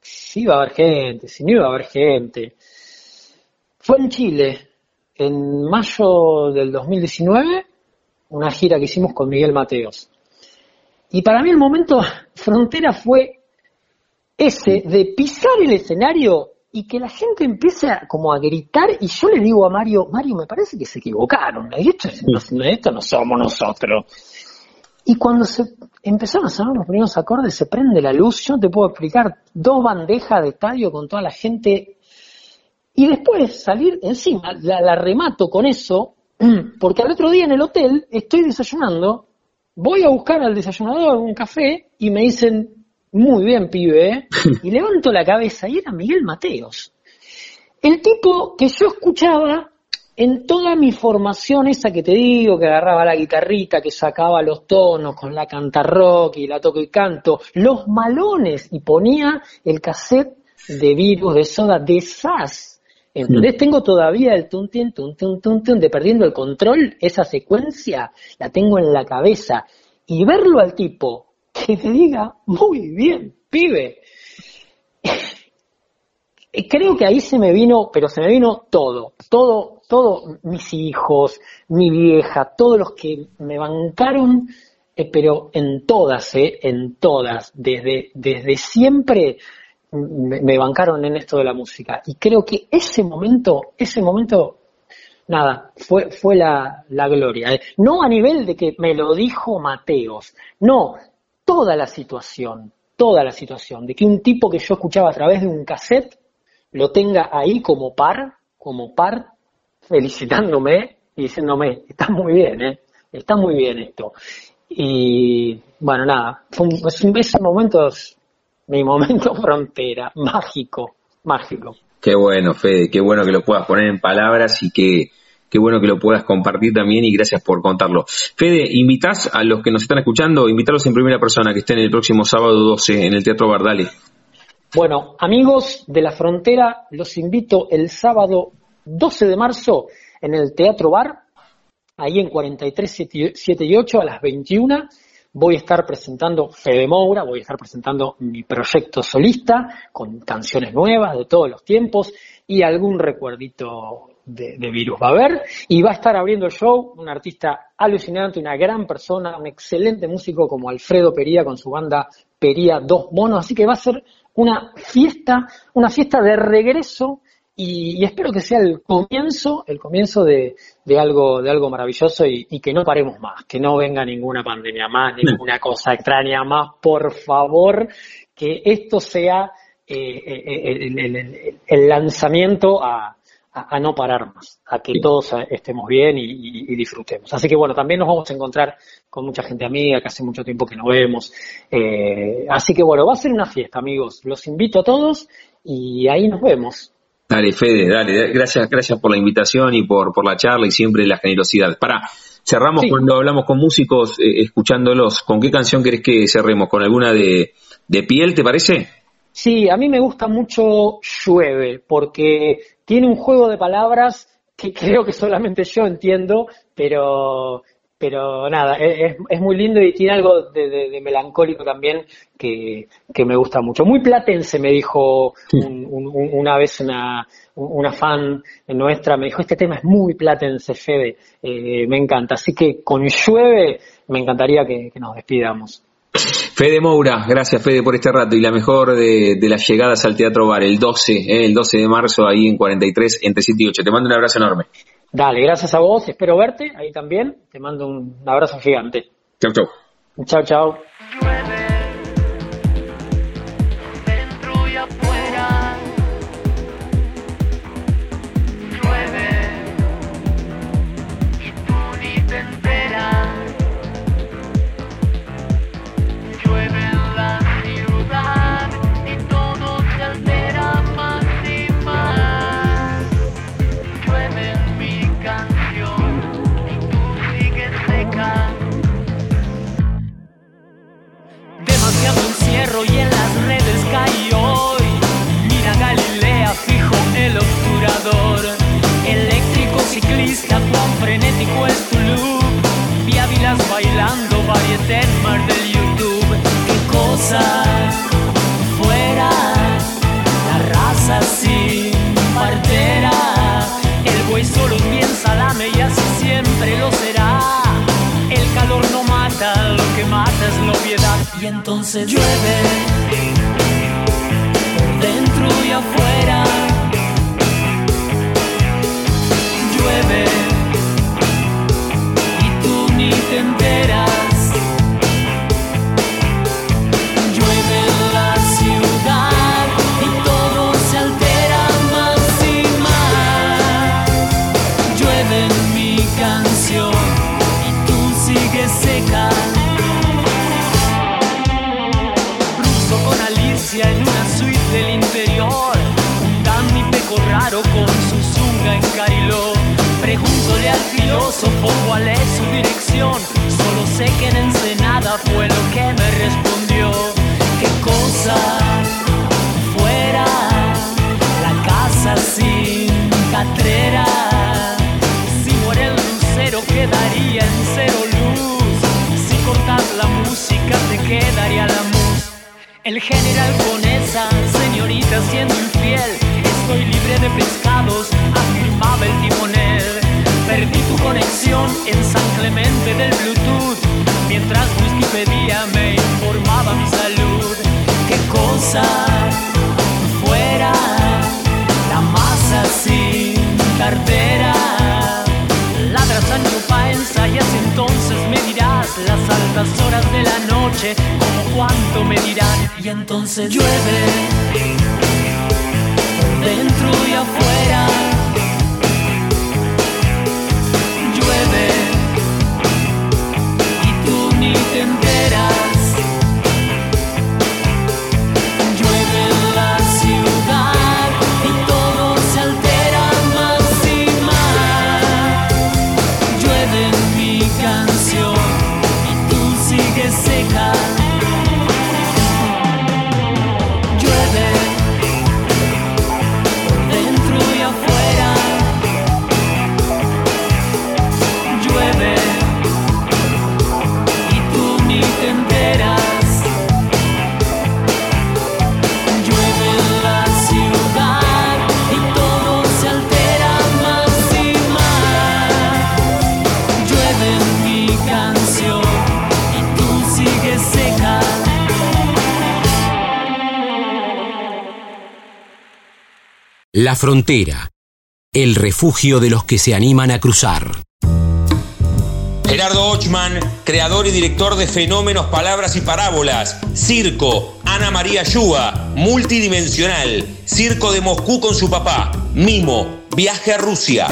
si iba a haber gente, si no iba a haber gente. Fue en Chile, en mayo del 2019, una gira que hicimos con Miguel Mateos. Y para mí el momento <laughs> frontera fue ese de pisar el escenario y que la gente empiece a, como a gritar. Y yo le digo a Mario, Mario, me parece que se equivocaron, esto, esto no somos nosotros. Y cuando se empezaron a sonar los primeros acordes, se prende la luz, yo te puedo explicar, dos bandejas de estadio con toda la gente, y después salir encima, la, la remato con eso, <clears throat> porque al otro día en el hotel estoy desayunando voy a buscar al desayunador un café y me dicen, muy bien, pibe, ¿eh? <laughs> y levanto la cabeza y era Miguel Mateos. El tipo que yo escuchaba en toda mi formación esa que te digo, que agarraba la guitarrita, que sacaba los tonos con la canta rock y la toco y canto, los malones, y ponía el cassette de virus, de soda, de SAS. Entonces tengo todavía el tun tun tun tun tun tun de perdiendo el control, esa secuencia la tengo en la cabeza. Y verlo al tipo que te diga, muy bien, pibe. <laughs> Creo que ahí se me vino, pero se me vino todo, todo, todo, mis hijos, mi vieja, todos los que me bancaron, eh, pero en todas, eh, en todas, desde, desde siempre me, bancaron en esto de la música. Y creo que ese momento, ese momento, nada, fue, fue la, la gloria. ¿eh? No a nivel de que me lo dijo Mateos, no, toda la situación, toda la situación, de que un tipo que yo escuchaba a través de un cassette lo tenga ahí como par, como par, felicitándome y diciéndome, está muy bien, ¿eh? está muy bien esto. Y bueno, nada, fue un, ese momento mi momento <laughs> frontera, mágico, mágico. Qué bueno, Fede, qué bueno que lo puedas poner en palabras y que qué bueno que lo puedas compartir también y gracias por contarlo. Fede, invitas a los que nos están escuchando, invitarlos en primera persona que estén el próximo sábado 12 en el Teatro Bardale. Bueno, amigos de la frontera, los invito el sábado 12 de marzo en el Teatro Bar, ahí en 43, 7 y 8 a las 21 voy a estar presentando Fede Moura, voy a estar presentando mi proyecto solista con canciones nuevas de todos los tiempos y algún recuerdito de, virus va a haber. Y va a estar abriendo el show un artista alucinante, una gran persona, un excelente músico como Alfredo Pería con su banda Pería Dos Monos. Así que va a ser una fiesta, una fiesta de regreso y, espero que sea el comienzo, el comienzo de, algo, de algo maravilloso y, que no paremos más, que no venga ninguna pandemia más, ninguna cosa extraña más, por favor, que esto sea eh, eh, el, lanzamiento a, no parar más, a que todos estemos bien y, disfrutemos. Así que bueno, también nos vamos a encontrar con mucha gente amiga que hace mucho tiempo que no vemos. Eh, así que bueno, va a ser una fiesta, amigos. Los invito a todos y ahí nos vemos. Dale, Fede, dale, gracias, gracias por la invitación y por, por la charla y siempre la generosidad. Para, cerramos cuando hablamos con músicos, eh, escuchándolos. ¿Con qué canción querés que cerremos? ¿Con alguna de, de piel, te parece? Sí, a mí me gusta mucho Llueve, porque tiene un juego de palabras que <laughs> creo que solamente yo entiendo, pero pero nada, es, es, muy lindo y tiene algo de, melancólico también que, me gusta mucho. Muy platense, me dijo una vez una, una fan nuestra, me dijo, este tema es muy platense, Fede, eh, me encanta. Así que con llueve me encantaría que, nos despidamos. Fede Moura, gracias Fede por este rato y la mejor de, las llegadas al Teatro Bar, el 12, eh, el 12 de marzo ahí en 43, entre 7 y 8. Te mando un abrazo enorme. Dale, gracias a vos, espero verte ahí también. Te mando un abrazo gigante. Chau, chau. Chau, chau. Y entonces llueve dentro y afuera. Llueve y tú ni te enteras. Raro con su zunga en Cariló. Pregúntole al filósofo cuál es su dirección. Solo sé que en Ensenada fue lo que me respondió. ¿Qué cosa fuera la casa sin catrera? Si muere el lucero quedaría en cero luz. Si cortas la música te quedaría la música. El general con esa señorita siendo infiel. Estoy libre de pescados, afirmaba el timonel. Perdí tu conexión en San Clemente del Bluetooth. Mientras Wikipedia me informaba mi salud. ¿Qué cosa fuera la masa sin cartera? Ladras a New y entonces me dirás las altas horas de la noche cuánto me dirán y entonces llueve dentro y afuera. La frontera, el refugio de los que se animan a cruzar. Gerardo Ochman, creador y director de Fenómenos, Palabras y Parábolas, Circo, Ana María Yuba, Multidimensional, Circo de Moscú con su papá, Mimo, Viaje a Rusia.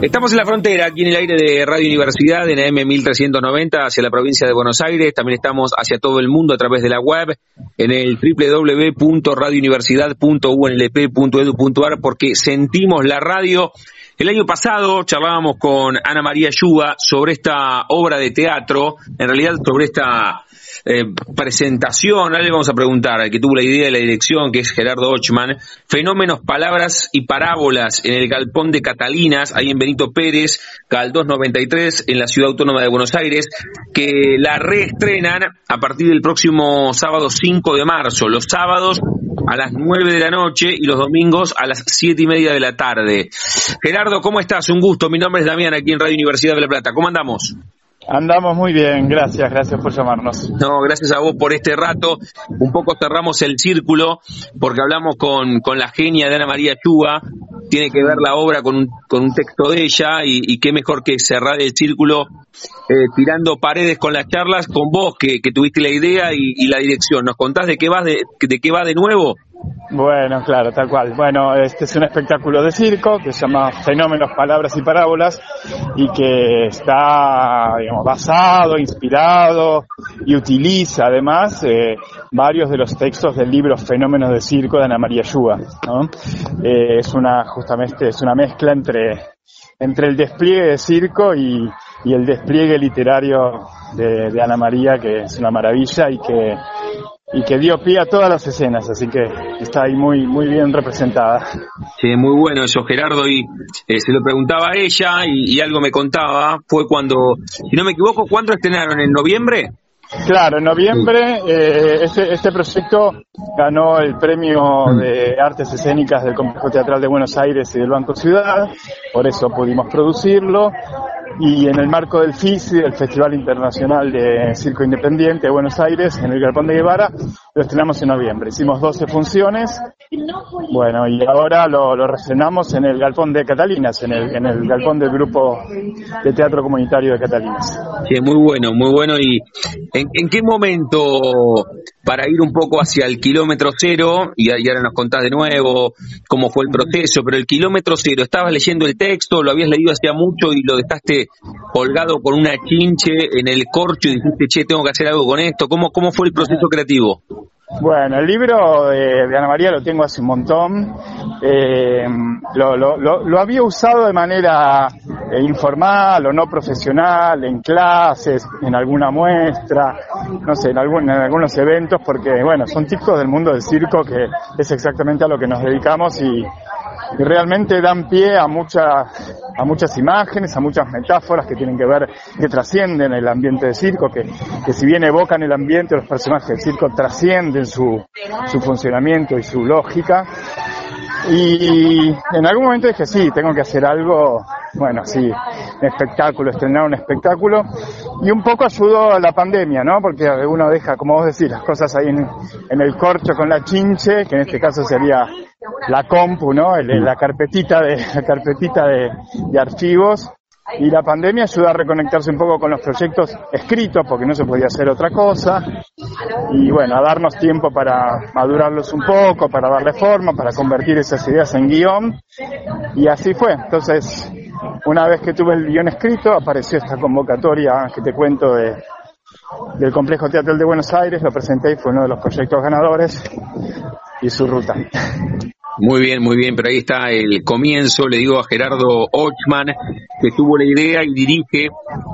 Estamos en la frontera, aquí en el aire de Radio Universidad, en AM 1390, hacia la provincia de Buenos Aires. También estamos hacia todo el mundo a través de la web, en el www.radiouniversidad.unlp.edu.ar, porque sentimos la radio el año pasado charlábamos con Ana María Yuba sobre esta obra de teatro, en realidad sobre esta eh, presentación, ahora le vamos a preguntar al que tuvo la idea de la dirección, que es Gerardo Ochman, Fenómenos, Palabras y Parábolas en el Galpón de Catalinas, ahí en Benito Pérez, Cal 293, en la Ciudad Autónoma de Buenos Aires, que la reestrenan a partir del próximo sábado 5 de marzo. Los sábados a las 9 de la noche y los domingos a las 7 y media de la tarde. Gerardo, ¿cómo estás? Un gusto. Mi nombre es Damián, aquí en Radio Universidad de La Plata. ¿Cómo andamos? Andamos muy bien, gracias, gracias por llamarnos. No, gracias a vos por este rato. Un poco cerramos el círculo porque hablamos con, con la genia de Ana María Chuba. Tiene que ver la obra con un, con un texto de ella y, qué mejor que cerrar el círculo eh, tirando paredes con las charlas con vos que, que tuviste la idea y, la dirección. ¿Nos contás de qué vas de, de qué va de nuevo? Bueno, claro, tal cual. Bueno, este es un espectáculo de circo que se llama Fenómenos, Palabras y Parábolas y que está, digamos, basado, inspirado y utiliza además eh, varios de los textos del libro Fenómenos de Circo de Ana María Yuba. ¿no? Eh, es una, justamente, es una mezcla entre, entre el despliegue de circo y, y el despliegue literario de, de Ana María, que es una maravilla y que y que dio pie a todas las escenas, así que está ahí muy muy bien representada. Sí, muy bueno eso, Gerardo, y eh, se lo preguntaba a ella y, algo me contaba, fue cuando, si no me equivoco, ¿cuándo estrenaron? ¿En noviembre? Claro, en noviembre eh, este, este proyecto ganó el premio de artes escénicas del Complejo Teatral de Buenos Aires y del Banco Ciudad, por eso pudimos producirlo y en el marco del FISI, el Festival Internacional de Circo Independiente de Buenos Aires, en el Galpón de Guevara, lo estrenamos en noviembre. Hicimos 12 funciones, bueno, y ahora lo, lo en el Galpón de Catalinas, en el, en el Galpón del Grupo de Teatro Comunitario de Catalinas. Sí, muy bueno, muy bueno. ¿Y en, qué momento, para ir un poco hacia el kilómetro cero, y, ahora nos contás de nuevo cómo fue el proceso, pero el kilómetro cero, ¿estabas leyendo el texto, lo habías leído hacía mucho y lo dejaste colgado con una chinche en el corcho y dijiste, che, tengo que hacer algo con esto? ¿Cómo, cómo fue el proceso creativo? Bueno, el libro de, Ana María lo tengo hace un montón. Eh, lo, lo, lo, había usado de manera eh, informal o no profesional, en clases, en alguna muestra, no sé, en, algún, en algunos eventos, porque, bueno, son típicos del mundo del circo, que es exactamente a lo que nos dedicamos y, y realmente dan pie a muchas a muchas imágenes, a muchas metáforas que tienen que ver, que trascienden el ambiente de circo, que, que si bien evocan el ambiente, los personajes del circo trascienden su, su funcionamiento y su lógica. Y en algún momento dije, sí, tengo que hacer algo, bueno, sí, un espectáculo, estrenar un espectáculo. Y un poco ayudó a la pandemia, ¿no? Porque uno deja, como vos decís, las cosas ahí en, el corcho con la chinche, que en este caso sería la compu, ¿no? la carpetita de, <laughs> la carpetita de archivos. Y la pandemia ayuda a reconectarse un poco con los proyectos escritos, porque no se podía hacer otra cosa. Y bueno, a darnos tiempo para madurarlos un poco, para darle forma, para convertir esas ideas en guion. Y así fue. Entonces, una vez que tuve el guion escrito, apareció esta convocatoria que te cuento de, del Complejo Teatral de Buenos Aires, lo presenté y fue uno de los proyectos ganadores y su ruta. Muy bien, muy bien, pero ahí está el comienzo, le digo a Gerardo Ochman, que tuvo la idea y dirige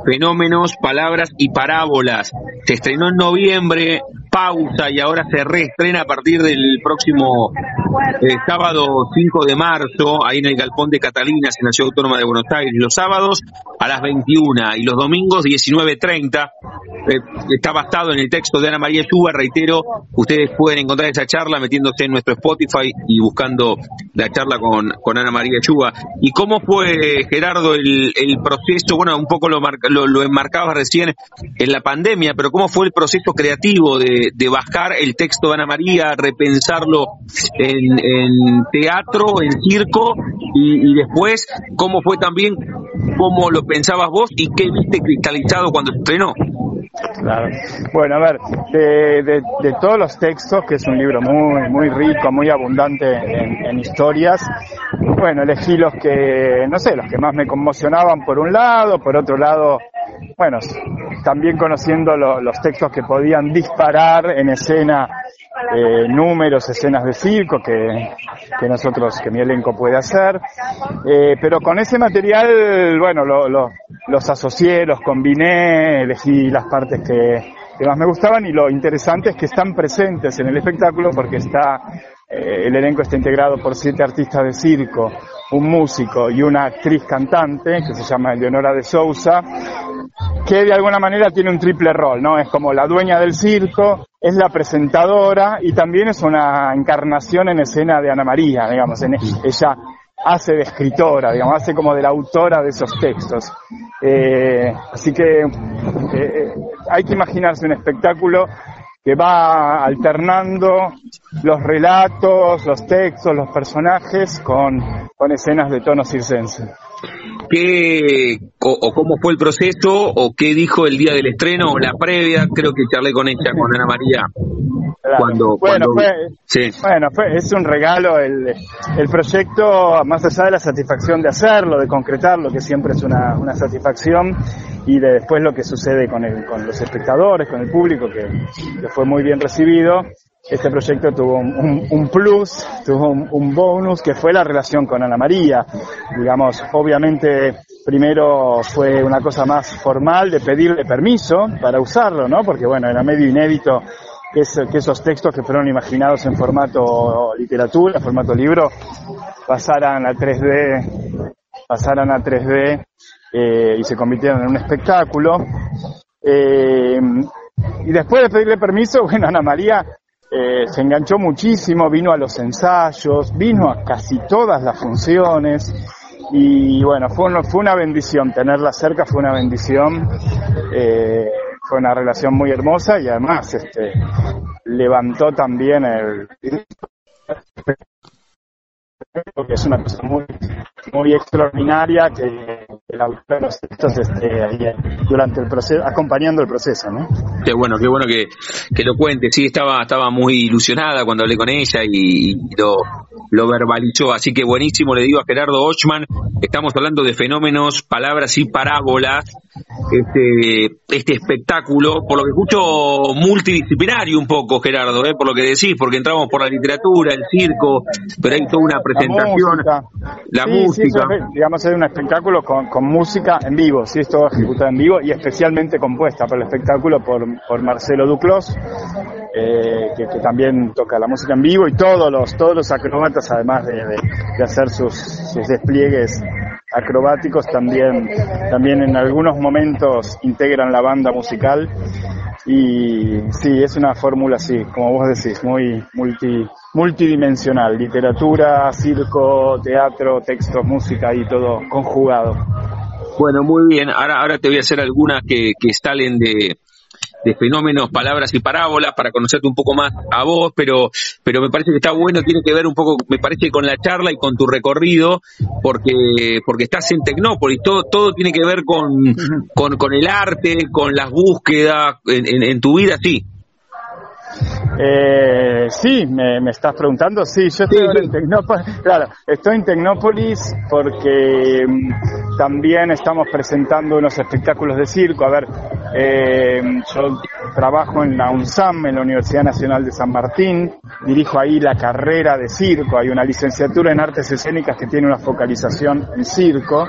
Fenómenos, Palabras y Parábolas. Se estrenó en noviembre, pausa y ahora se reestrena a partir del próximo eh, sábado 5 de marzo, ahí en el Galpón de Catalinas, en la Ciudad Autónoma de Buenos Aires, los sábados a las 21 y los domingos 19.30. Eh, está bastado en el texto de Ana María Chuba, reitero, ustedes pueden encontrar esa charla metiéndose en nuestro Spotify y buscando la charla con, con Ana María Chuba. ¿Y cómo fue, Gerardo, el, el proceso? Bueno, un poco lo, lo, lo enmarcabas recién en la pandemia, pero ¿cómo fue el proceso creativo de, de bajar el texto de Ana María, repensarlo en, teatro, en circo y, después cómo fue también, cómo lo pensabas vos y qué viste cristalizado cuando estrenó? Claro. Bueno, a ver, de, de, de, todos los textos, que es un libro muy, muy rico, muy abundante en, en, historias, bueno, elegí los que, no sé, los que más me conmocionaban por un lado, por otro lado, bueno, también conociendo lo, los textos que podían disparar en escena eh, números, escenas de circo que, que, nosotros, que mi elenco puede hacer. Eh, pero con ese material, bueno, lo, lo, los asocié, los combiné, elegí las partes que, que, más me gustaban y lo interesante es que están presentes en el espectáculo porque está, eh, el elenco está integrado por siete artistas de circo, un músico y una actriz cantante que se llama Eleonora de Sousa, que de alguna manera tiene un triple rol, ¿no? Es como la dueña del circo, es la presentadora y también es una encarnación en escena de Ana María, digamos, en, ella hace de escritora, digamos, hace como de la autora de esos textos. Eh, así que eh, hay que imaginarse un espectáculo que va alternando los relatos, los textos, los personajes con, con escenas de tono circense. ¿Qué, o, o, cómo fue el proceso, o qué dijo el día del estreno, o la previa? Creo que charlé con ella, con Ana María. Claro. Cuando, bueno, cuando... Fue, sí. bueno fue, es un regalo el, el proyecto, más allá de la satisfacción de hacerlo, de concretarlo, que siempre es una, una satisfacción, y de después lo que sucede con, el, con los espectadores, con el público, que, que fue muy bien recibido. Este proyecto tuvo un, un, un plus, tuvo un, un, bonus, que fue la relación con Ana María. Digamos, obviamente, primero fue una cosa más formal de pedirle permiso para usarlo, ¿no? Porque, bueno, era medio inédito que, es, que esos textos que fueron imaginados en formato literatura, en formato libro, pasaran a 3D, pasaran a 3D eh, y se convirtieran en un espectáculo. Eh, y después de pedirle permiso, <laughs> bueno, Ana María eh, se enganchó muchísimo, vino a los ensayos, vino a casi todas las funciones y bueno, fue, fue una bendición, tenerla cerca fue una bendición, fue una relación muy hermosa y además este, levantó también el porque es una cosa muy, muy extraordinaria que de los textos durante el proceso, acompañando el proceso, ¿no? Qué bueno, qué bueno que, que lo cuente. Sí, estaba, estaba muy ilusionada cuando hablé con ella y, y lo, lo verbalizó. Así que buenísimo, le digo a Gerardo Ochman, estamos hablando de fenómenos, palabras y parábolas, este, este espectáculo, por lo que escucho multidisciplinario un poco, Gerardo, ¿eh? por lo que decís, porque entramos por la literatura, el circo, pero hay toda una presentación, la música. La sí, música. Sí, es, digamos, es un espectáculo con, con, música en vivo, sí, es todo ejecutado en vivo y especialmente compuesta por el espectáculo por, por Marcelo Duclos, eh, que, que, también toca la música en vivo y todos los, todos los acróbatas, además de, de, de hacer sus, sus despliegues acrobáticos también, también en algunos momentos integran la banda musical y sí, es una fórmula así, como vos decís, muy multi, multidimensional, literatura, circo, teatro, texto, música y todo conjugado. Bueno, muy bien, ahora, ahora te voy a hacer algunas que, que salen de, de fenómenos, palabras y parábolas para conocerte un poco más a vos, pero, pero me parece que está bueno, tiene que ver un poco, me parece, con la charla y con tu recorrido, porque, porque estás en Tecnópolis, todo, todo tiene que ver con, con, con el arte, con las búsquedas, en, en, en tu vida, sí. Eh, sí, me, me, estás preguntando. Sí, yo estoy sí, en Tecnópolis. Claro, estoy en Tecnópolis porque um, también estamos presentando unos espectáculos de circo. A ver, eh, yo trabajo en la UNSAM, en la Universidad Nacional de San Martín. Dirijo ahí la carrera de circo. Hay una licenciatura en artes escénicas que tiene una focalización en circo.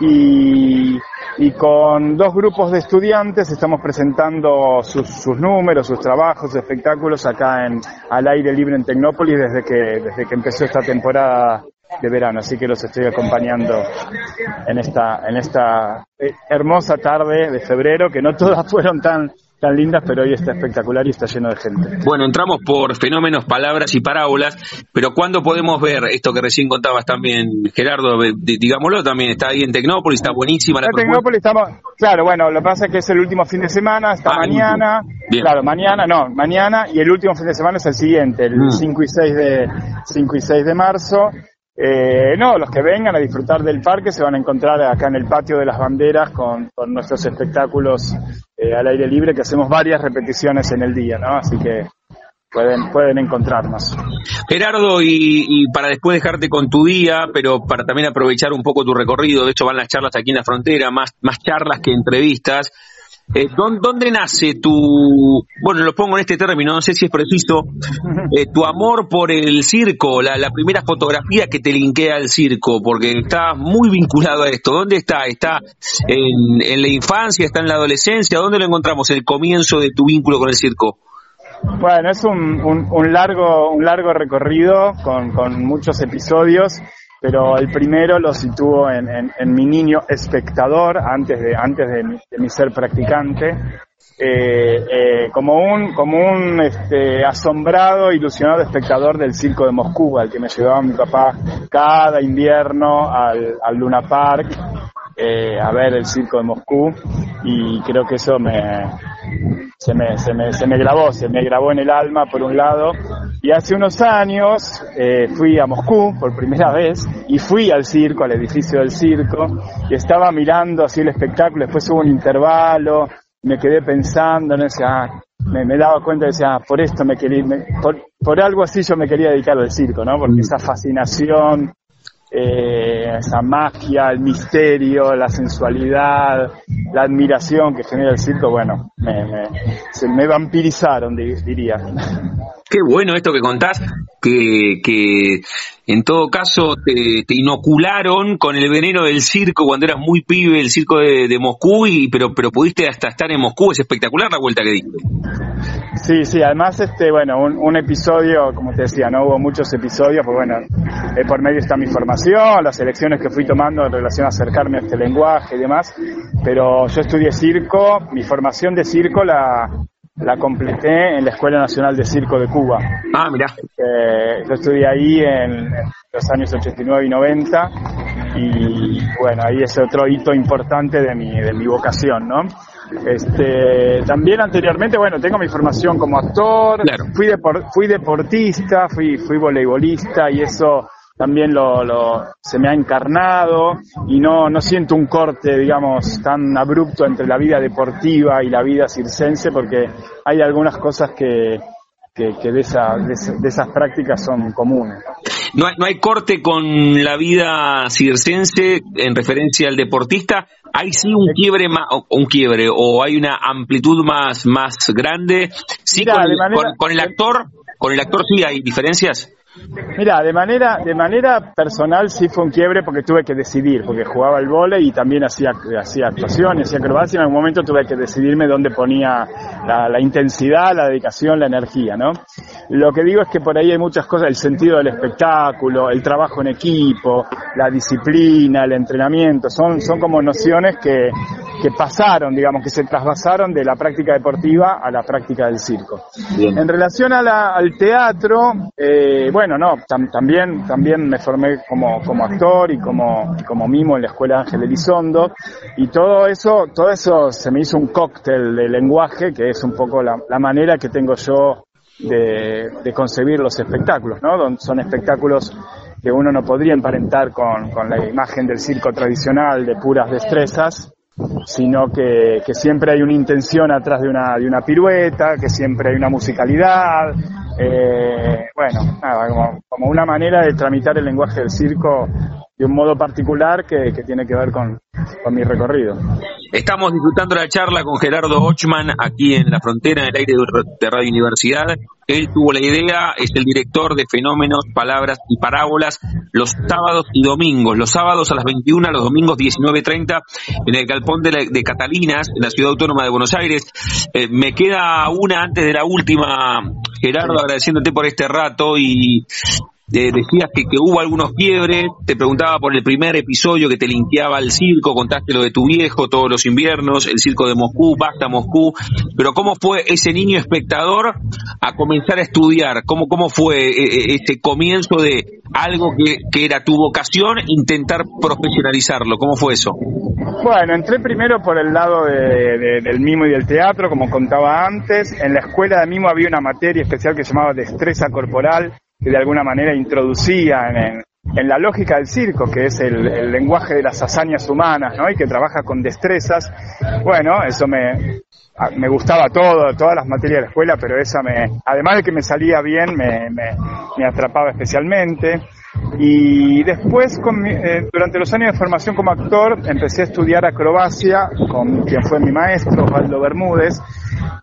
Y y con dos grupos de estudiantes estamos presentando sus, sus números, sus trabajos, sus espectáculos acá en al aire libre en Tecnópolis desde que desde que empezó esta temporada de verano, así que los estoy acompañando en esta en esta eh, hermosa tarde de febrero que no todas <laughs> fueron tan tan lindas, pero hoy está espectacular y está lleno de gente. Bueno, entramos por fenómenos, palabras y parábolas, pero ¿cuándo podemos ver esto que recién contabas también, Gerardo? Digámoslo también, está ahí en Tecnópolis, está buenísima la En Tecnópolis estamos, claro, bueno, lo que pasa es que es el último fin de semana, está ah, mañana, claro, mañana, no, mañana, y el último fin de semana es el siguiente, el 5 mm. y 6 de 5 y 6 de marzo. Eh, no, los que vengan a disfrutar del parque se van a encontrar acá en el patio de las banderas con, nuestros espectáculos eh, al aire libre, que hacemos varias repeticiones en el día, ¿no? Así que pueden, pueden encontrarnos. Gerardo, y, y, para después dejarte con tu día, pero para también aprovechar un poco tu recorrido, de hecho van las charlas aquí en la frontera, más, más charlas que entrevistas. Eh, ¿dónde, nace tu, bueno, lo pongo en este término, no sé si es preciso, eh, tu amor por el circo, la, primera fotografía que te linkea al circo, porque está muy vinculado a esto. ¿Dónde está? ¿Está en, la infancia? ¿Está en la adolescencia? ¿Dónde lo encontramos, el comienzo de tu vínculo con el circo? Bueno, es un, largo, un largo recorrido con muchos episodios pero el primero lo sitúo en, en, mi niño espectador antes de, antes de, mi, ser practicante, eh, eh, como un, como un este, asombrado, ilusionado espectador del circo de Moscú, al que me llevaba mi papá cada invierno al, al Luna Park eh, a ver el circo de Moscú y creo que eso me se, me, se, me, se me grabó, se me grabó en el alma por un lado y hace unos años eh, fui a Moscú por primera vez y fui al circo, al edificio del circo y estaba mirando así el espectáculo, después hubo un intervalo, me quedé pensando, no ah, me, me, daba cuenta y decía, ah, por esto me quería, por, por algo así yo me quería dedicar al circo, ¿no? Porque esa fascinación, eh, esa magia, el misterio, la sensualidad, la admiración que genera el circo, bueno, me, me, se me vampirizaron, diría. Qué bueno esto que contás, que, que en todo caso te, inocularon con el veneno del circo cuando eras muy pibe, el circo de, Moscú, y, pero, pero pudiste hasta estar en Moscú, es espectacular la vuelta que diste. Sí, sí, además, este, bueno, un, episodio, como te decía, no hubo muchos episodios, pues bueno, eh, por medio está mi formación, las elecciones que fui tomando en relación a acercarme a este lenguaje y demás, pero yo estudié circo, mi formación de circo la, la completé en la Escuela Nacional de Circo de Cuba. Ah, mira. Eh, yo estudié ahí en, los años 89 y 90 y bueno, ahí es otro hito importante de mi, de mi vocación, ¿no? Este, también anteriormente, bueno, tengo mi formación como actor, fui, fui deportista, fui, fui voleibolista y eso también lo, lo, se me ha encarnado y no, no siento un corte, digamos, tan abrupto entre la vida deportiva y la vida circense porque hay algunas cosas que, que, que de, esa, de, esas prácticas son comunes. No hay, no hay corte con la vida circense en referencia al deportista. ¿Hay sí un quiebre más, un quiebre o hay una amplitud más, más grande? Sí, con el actor, con el actor sí hay diferencias. Mira, de manera, de manera personal sí fue un quiebre porque tuve que decidir, porque jugaba el vole y también hacía, hacía actuaciones, hacía acrobacia y en algún momento tuve que decidirme dónde ponía la, la, intensidad, la dedicación, la energía, ¿no? Lo que digo es que por ahí hay muchas cosas, el sentido del espectáculo, el trabajo en equipo, la disciplina, el entrenamiento, son, son como nociones que, que pasaron, digamos, que se trasvasaron de la práctica deportiva a la práctica del circo. En relación a la, al teatro, eh, bueno, no, también, también me formé como, como actor y como, como mimo en la Escuela Ángel Elizondo, y todo eso, todo eso se me hizo un cóctel de lenguaje, que es un poco la, manera que tengo yo de, concebir los espectáculos, ¿no? Son espectáculos que uno no podría emparentar con, con la imagen del circo tradicional de puras destrezas, sino que, que, siempre hay una intención atrás de una, de una pirueta, que siempre hay una musicalidad, eh, bueno, nada, como, como, una manera de tramitar el lenguaje del circo de un modo particular que, que tiene que ver con, con mi recorrido. Estamos disfrutando la charla con Gerardo Ochman aquí en la frontera del aire de Radio Universidad. Él tuvo la idea, es el director de Fenómenos, Palabras y Parábolas los sábados y domingos. Los sábados a las 21, los domingos 19.30 en el galpón de, Catalinas, en la Ciudad Autónoma de Buenos Aires. Eh, me queda una antes de la última, Gerardo, agradeciéndote por este rato y decías que, que, hubo algunos quiebres, te preguntaba por el primer episodio que te limpiaba al circo, contaste lo de tu viejo todos los inviernos, el circo de Moscú, Basta Moscú, pero ¿cómo fue ese niño espectador a comenzar a estudiar? ¿Cómo, cómo fue eh, eh, este comienzo de algo que, que era tu vocación, intentar profesionalizarlo? ¿Cómo fue eso? Bueno, entré primero por el lado de, del mimo y del teatro, como contaba antes. En la escuela de mimo había una materia especial que se llamaba destreza corporal, que de alguna manera introducía en, la lógica del circo, que es el, lenguaje de las hazañas humanas, ¿no? Y que trabaja con destrezas. Bueno, eso me, me gustaba todo, todas las materias de la escuela, pero esa me, además de que me salía bien, me, me atrapaba especialmente. Y después, eh, durante los años de formación como actor, empecé a estudiar acrobacia con quien fue mi maestro, Osvaldo Bermúdez,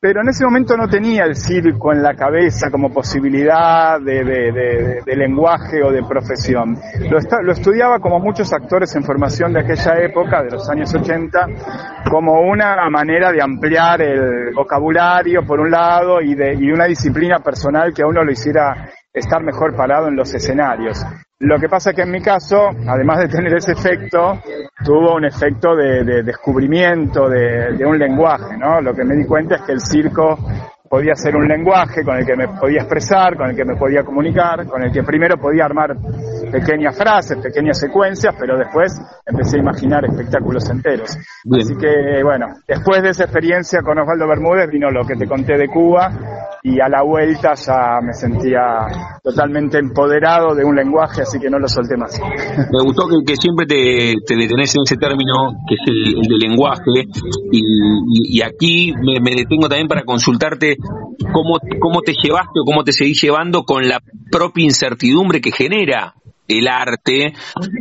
pero en ese momento no tenía el circo en la cabeza como posibilidad de, lenguaje o de profesión. Lo, lo, estudiaba como muchos actores en formación de aquella época, de los años 80, como una manera de ampliar el vocabulario por un lado y, de, y una disciplina personal que a uno lo hiciera estar mejor parado en los escenarios. Lo que pasa es que en mi caso, además de tener ese efecto, tuvo un efecto de, descubrimiento de, un lenguaje, ¿no? Lo que me di cuenta es que el circo podía ser un lenguaje con el que me podía expresar, con el que me podía comunicar, con el que primero podía armar pequeñas frases, pequeñas secuencias, pero después empecé a imaginar espectáculos enteros. Así que, bueno, después de esa experiencia con Osvaldo Bermúdez vino lo que te conté de Cuba y a la vuelta ya me sentía totalmente empoderado de un lenguaje, así que no lo solté más. <laughs> Me gustó que, siempre te, detenés en ese término, que es el, de lenguaje, y, aquí me, me, detengo también para consultarte cómo, cómo te llevaste o cómo te seguís llevando con la propia incertidumbre que genera el arte,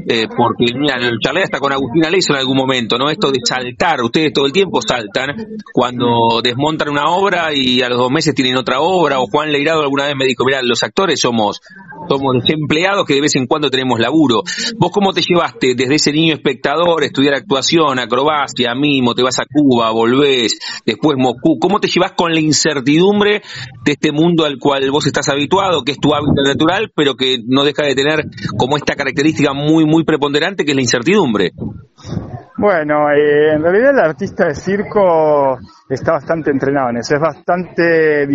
eh, porque mira, charlé hasta con Agustina Leiso en algún momento, ¿no? Esto de saltar, ustedes todo el tiempo saltan cuando desmontan una obra y a los dos meses tienen otra obra, o Juan Leirado alguna vez me dijo, mira, los actores somos somos desempleados que de vez en cuando tenemos laburo. ¿Vos cómo te llevaste desde ese niño espectador, estudiar actuación, acrobacia, mimo, te vas a Cuba, volvés, después Moscú? ¿Cómo te llevas con la incertidumbre de este mundo al cual vos estás habituado, que es tu hábitat natural, pero que no deja de tener como esta característica muy, muy preponderante que es la incertidumbre? Bueno, eh, en realidad el artista de circo está bastante entrenado en eso, es bastante,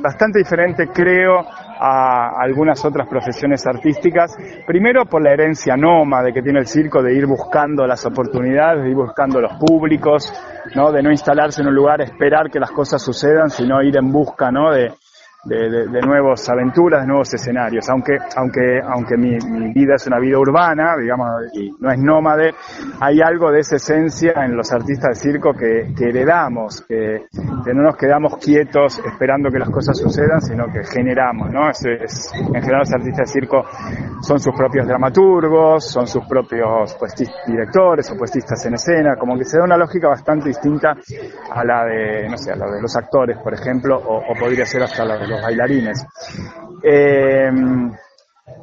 bastante diferente creo a algunas otras profesiones artísticas, primero por la herencia nómade que tiene el circo de ir buscando las oportunidades, de ir buscando los públicos, ¿no? de no instalarse en un lugar, esperar que las cosas sucedan, sino ir en busca ¿no? de, de, de, nuevas aventuras, de nuevos escenarios. Aunque, aunque, aunque mi, mi, vida es una vida urbana, digamos, y no es nómade, hay algo de esa esencia en los artistas de circo que, que heredamos, que, no nos quedamos quietos esperando que las cosas sucedan, sino que generamos, ¿no? Es, en general los artistas de circo son sus propios dramaturgos, son sus propios directores o puestistas en escena, como que se da una lógica bastante distinta a la de, no sé, a la de los actores, por ejemplo, o, o podría ser hasta la de los bailarines. Eh,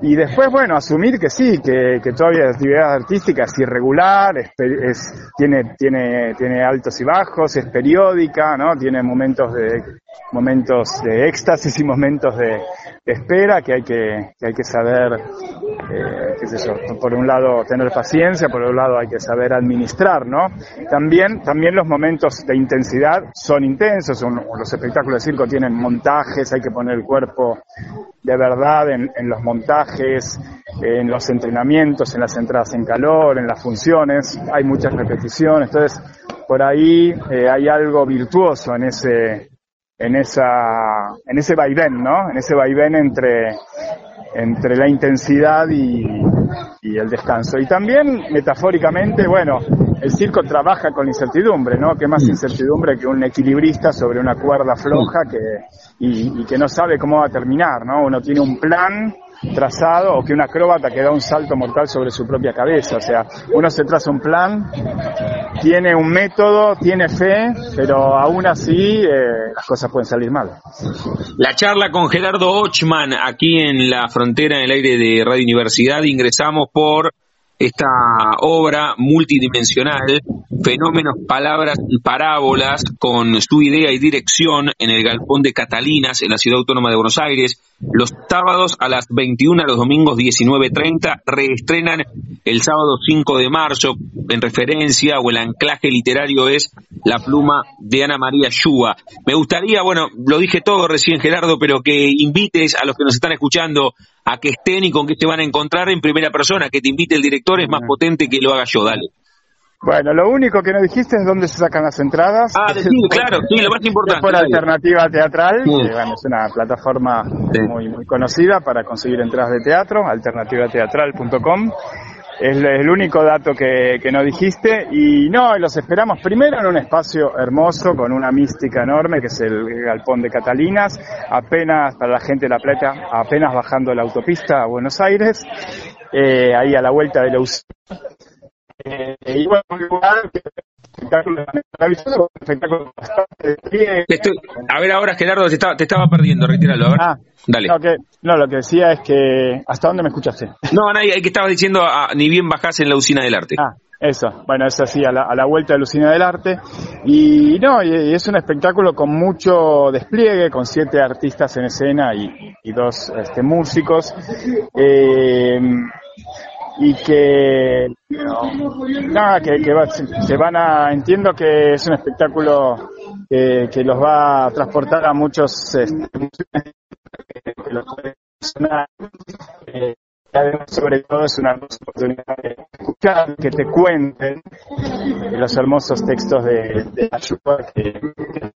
y después, bueno, asumir que sí, que, que todavía la actividad artística es irregular, es, tiene, tiene, tiene altos y bajos, es periódica, ¿no? Tiene momentos de, momentos de éxtasis y momentos de, espera que hay que, que hay que saber, eh, qué sé yo, por un lado tener paciencia, por otro lado hay que saber administrar, ¿no? También, también los momentos de intensidad son intensos, los espectáculos de circo tienen montajes, hay que poner el cuerpo de verdad en, en los montajes, en los entrenamientos, en las entradas en calor, en las funciones, hay muchas repeticiones, entonces por ahí eh, hay algo virtuoso en ese en esa en ese vaivén, ¿no? En ese vaivén entre entre la intensidad y, y el descanso. Y también metafóricamente, bueno, el circo trabaja con incertidumbre, ¿no? ¿Qué más incertidumbre que un equilibrista sobre una cuerda floja que, y, y que no sabe cómo va a terminar, ¿no? Uno tiene un plan trazado o que un acróbata que da un salto mortal sobre su propia cabeza. O sea, uno se traza un plan, tiene un método, tiene fe, pero aún así eh, las cosas pueden salir mal. La charla con Gerardo Ochman aquí en la frontera en el aire de Radio Universidad. Ingresamos por esta obra multidimensional, fenómenos, palabras y parábolas, con su idea y dirección en el Galpón de Catalinas, en la Ciudad Autónoma de Buenos Aires, los sábados a las 21, los domingos 19.30, reestrenan el sábado 5 de marzo, en referencia o el anclaje literario es La pluma de Ana María Shua. Me gustaría, bueno, lo dije todo recién Gerardo, pero que invites a los que nos están escuchando a que estén y con que te van a encontrar en primera persona, que te invite el director, es más potente que lo haga yo, dale. Bueno, lo único que no dijiste es dónde se sacan las entradas. Ah, sí, <laughs> claro, sí, lo más importante. Por Alternativa Teatral, que bueno, es una plataforma muy, muy conocida para conseguir entradas de teatro, alternativateatral.com. Es el único dato que, que no dijiste y no, los esperamos primero en un espacio hermoso con una mística enorme que es el Galpón de Catalinas, apenas para la gente de La Plata, apenas bajando la autopista a Buenos Aires, eh, ahí a la vuelta de la UCI. Eh, y bueno, un lugar que espectáculo maravilloso, un espectáculo bastante bien. Estoy- a ver ahora, Gerardo, te estaba, te estaba perdiendo, retíralo, a ver. Ah, Dale. No, que, no, lo que decía es que. ¿Hasta dónde me escuchaste? No, nadie, hay que estaba diciendo, ah, ni bien bajás en la usina del arte. Ah, eso. Bueno, es así, a la, a la vuelta de Lucina del Arte. Y no, y, y es un espectáculo con mucho despliegue, con siete artistas en escena y, y dos este, músicos. Eh, y que nada que, que va- se, van a entiendo que es un espectáculo que, que los va a transportar a muchos este, que los. Eh, sobre todo, es una oportunidad de escuchar, que te cuenten los hermosos textos de, de Ayuba que, que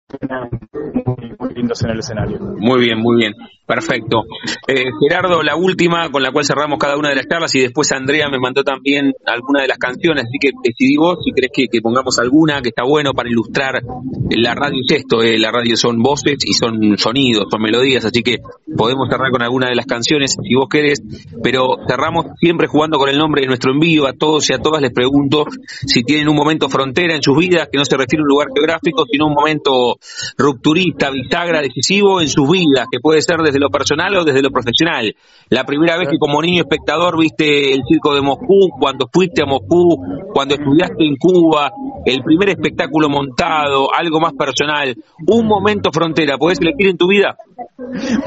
muy, muy lindos en el escenario. Muy bien, muy bien. Perfecto. Eh, Gerardo, la última con la cual cerramos cada una de las charlas y después Andrea me mandó también alguna de las canciones, así que decidí vos si querés que, pongamos alguna que está bueno para ilustrar la radio es esto, eh, la radio son voces y son sonidos, son melodías, así que podemos cerrar con alguna de las canciones si vos querés, pero cerramos siempre jugando con el nombre de nuestro envío, a todos y a todas les pregunto si tienen un momento frontera en sus vidas, que no se refiere a un lugar geográfico, sino un momento rupturista, bisagra, decisivo en sus vidas, que puede ser desde lo personal o desde lo profesional. La primera vez que como niño espectador viste el circo de Moscú, cuando fuiste a Moscú, cuando estudiaste en Cuba, el primer espectáculo montado, algo más personal, un momento frontera, ¿podés elegir en tu vida?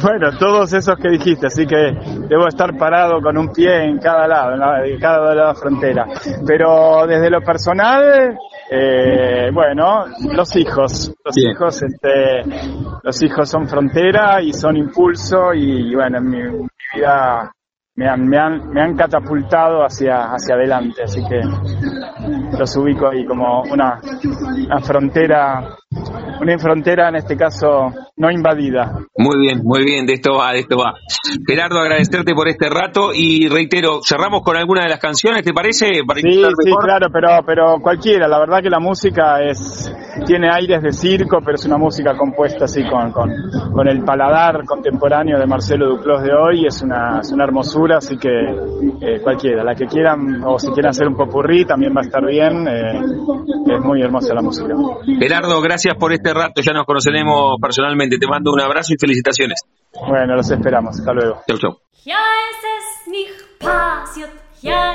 Bueno, todos esos que dijiste, así que debo estar parado con un pie en cada lado, en, cada lado la frontera. Pero desde lo personal, eh, bueno, los hijos, los Bien. hijos, este, los hijos son frontera y son impulso y, bueno, en mi, mi vida me han, me han, me han catapultado hacia, hacia adelante, así que los ubico ahí como una, una frontera, una frontera en este caso no invadida. Muy bien, muy bien, de esto va, de esto va. Gerardo, agradecerte por este rato y reitero, cerramos con alguna de las canciones, ¿te parece? Para Sí, sí, mejor. claro, pero, pero cualquiera. La verdad que la música es tiene aires de circo, pero es una música compuesta así con, con, con el paladar contemporáneo de Marcelo Duclos de hoy. Es una, es una hermosura, así que eh, cualquiera. La que quieran, o si quieren hacer un popurrí, también va a estar bien. eh, es muy hermosa la música. Gerardo, gracias por este rato, ya nos conoceremos personalmente. Te mando un abrazo y felicitaciones. Bueno, los esperamos. Hasta luego. Chau, chau. Ja, es ist nicht passiert, ja,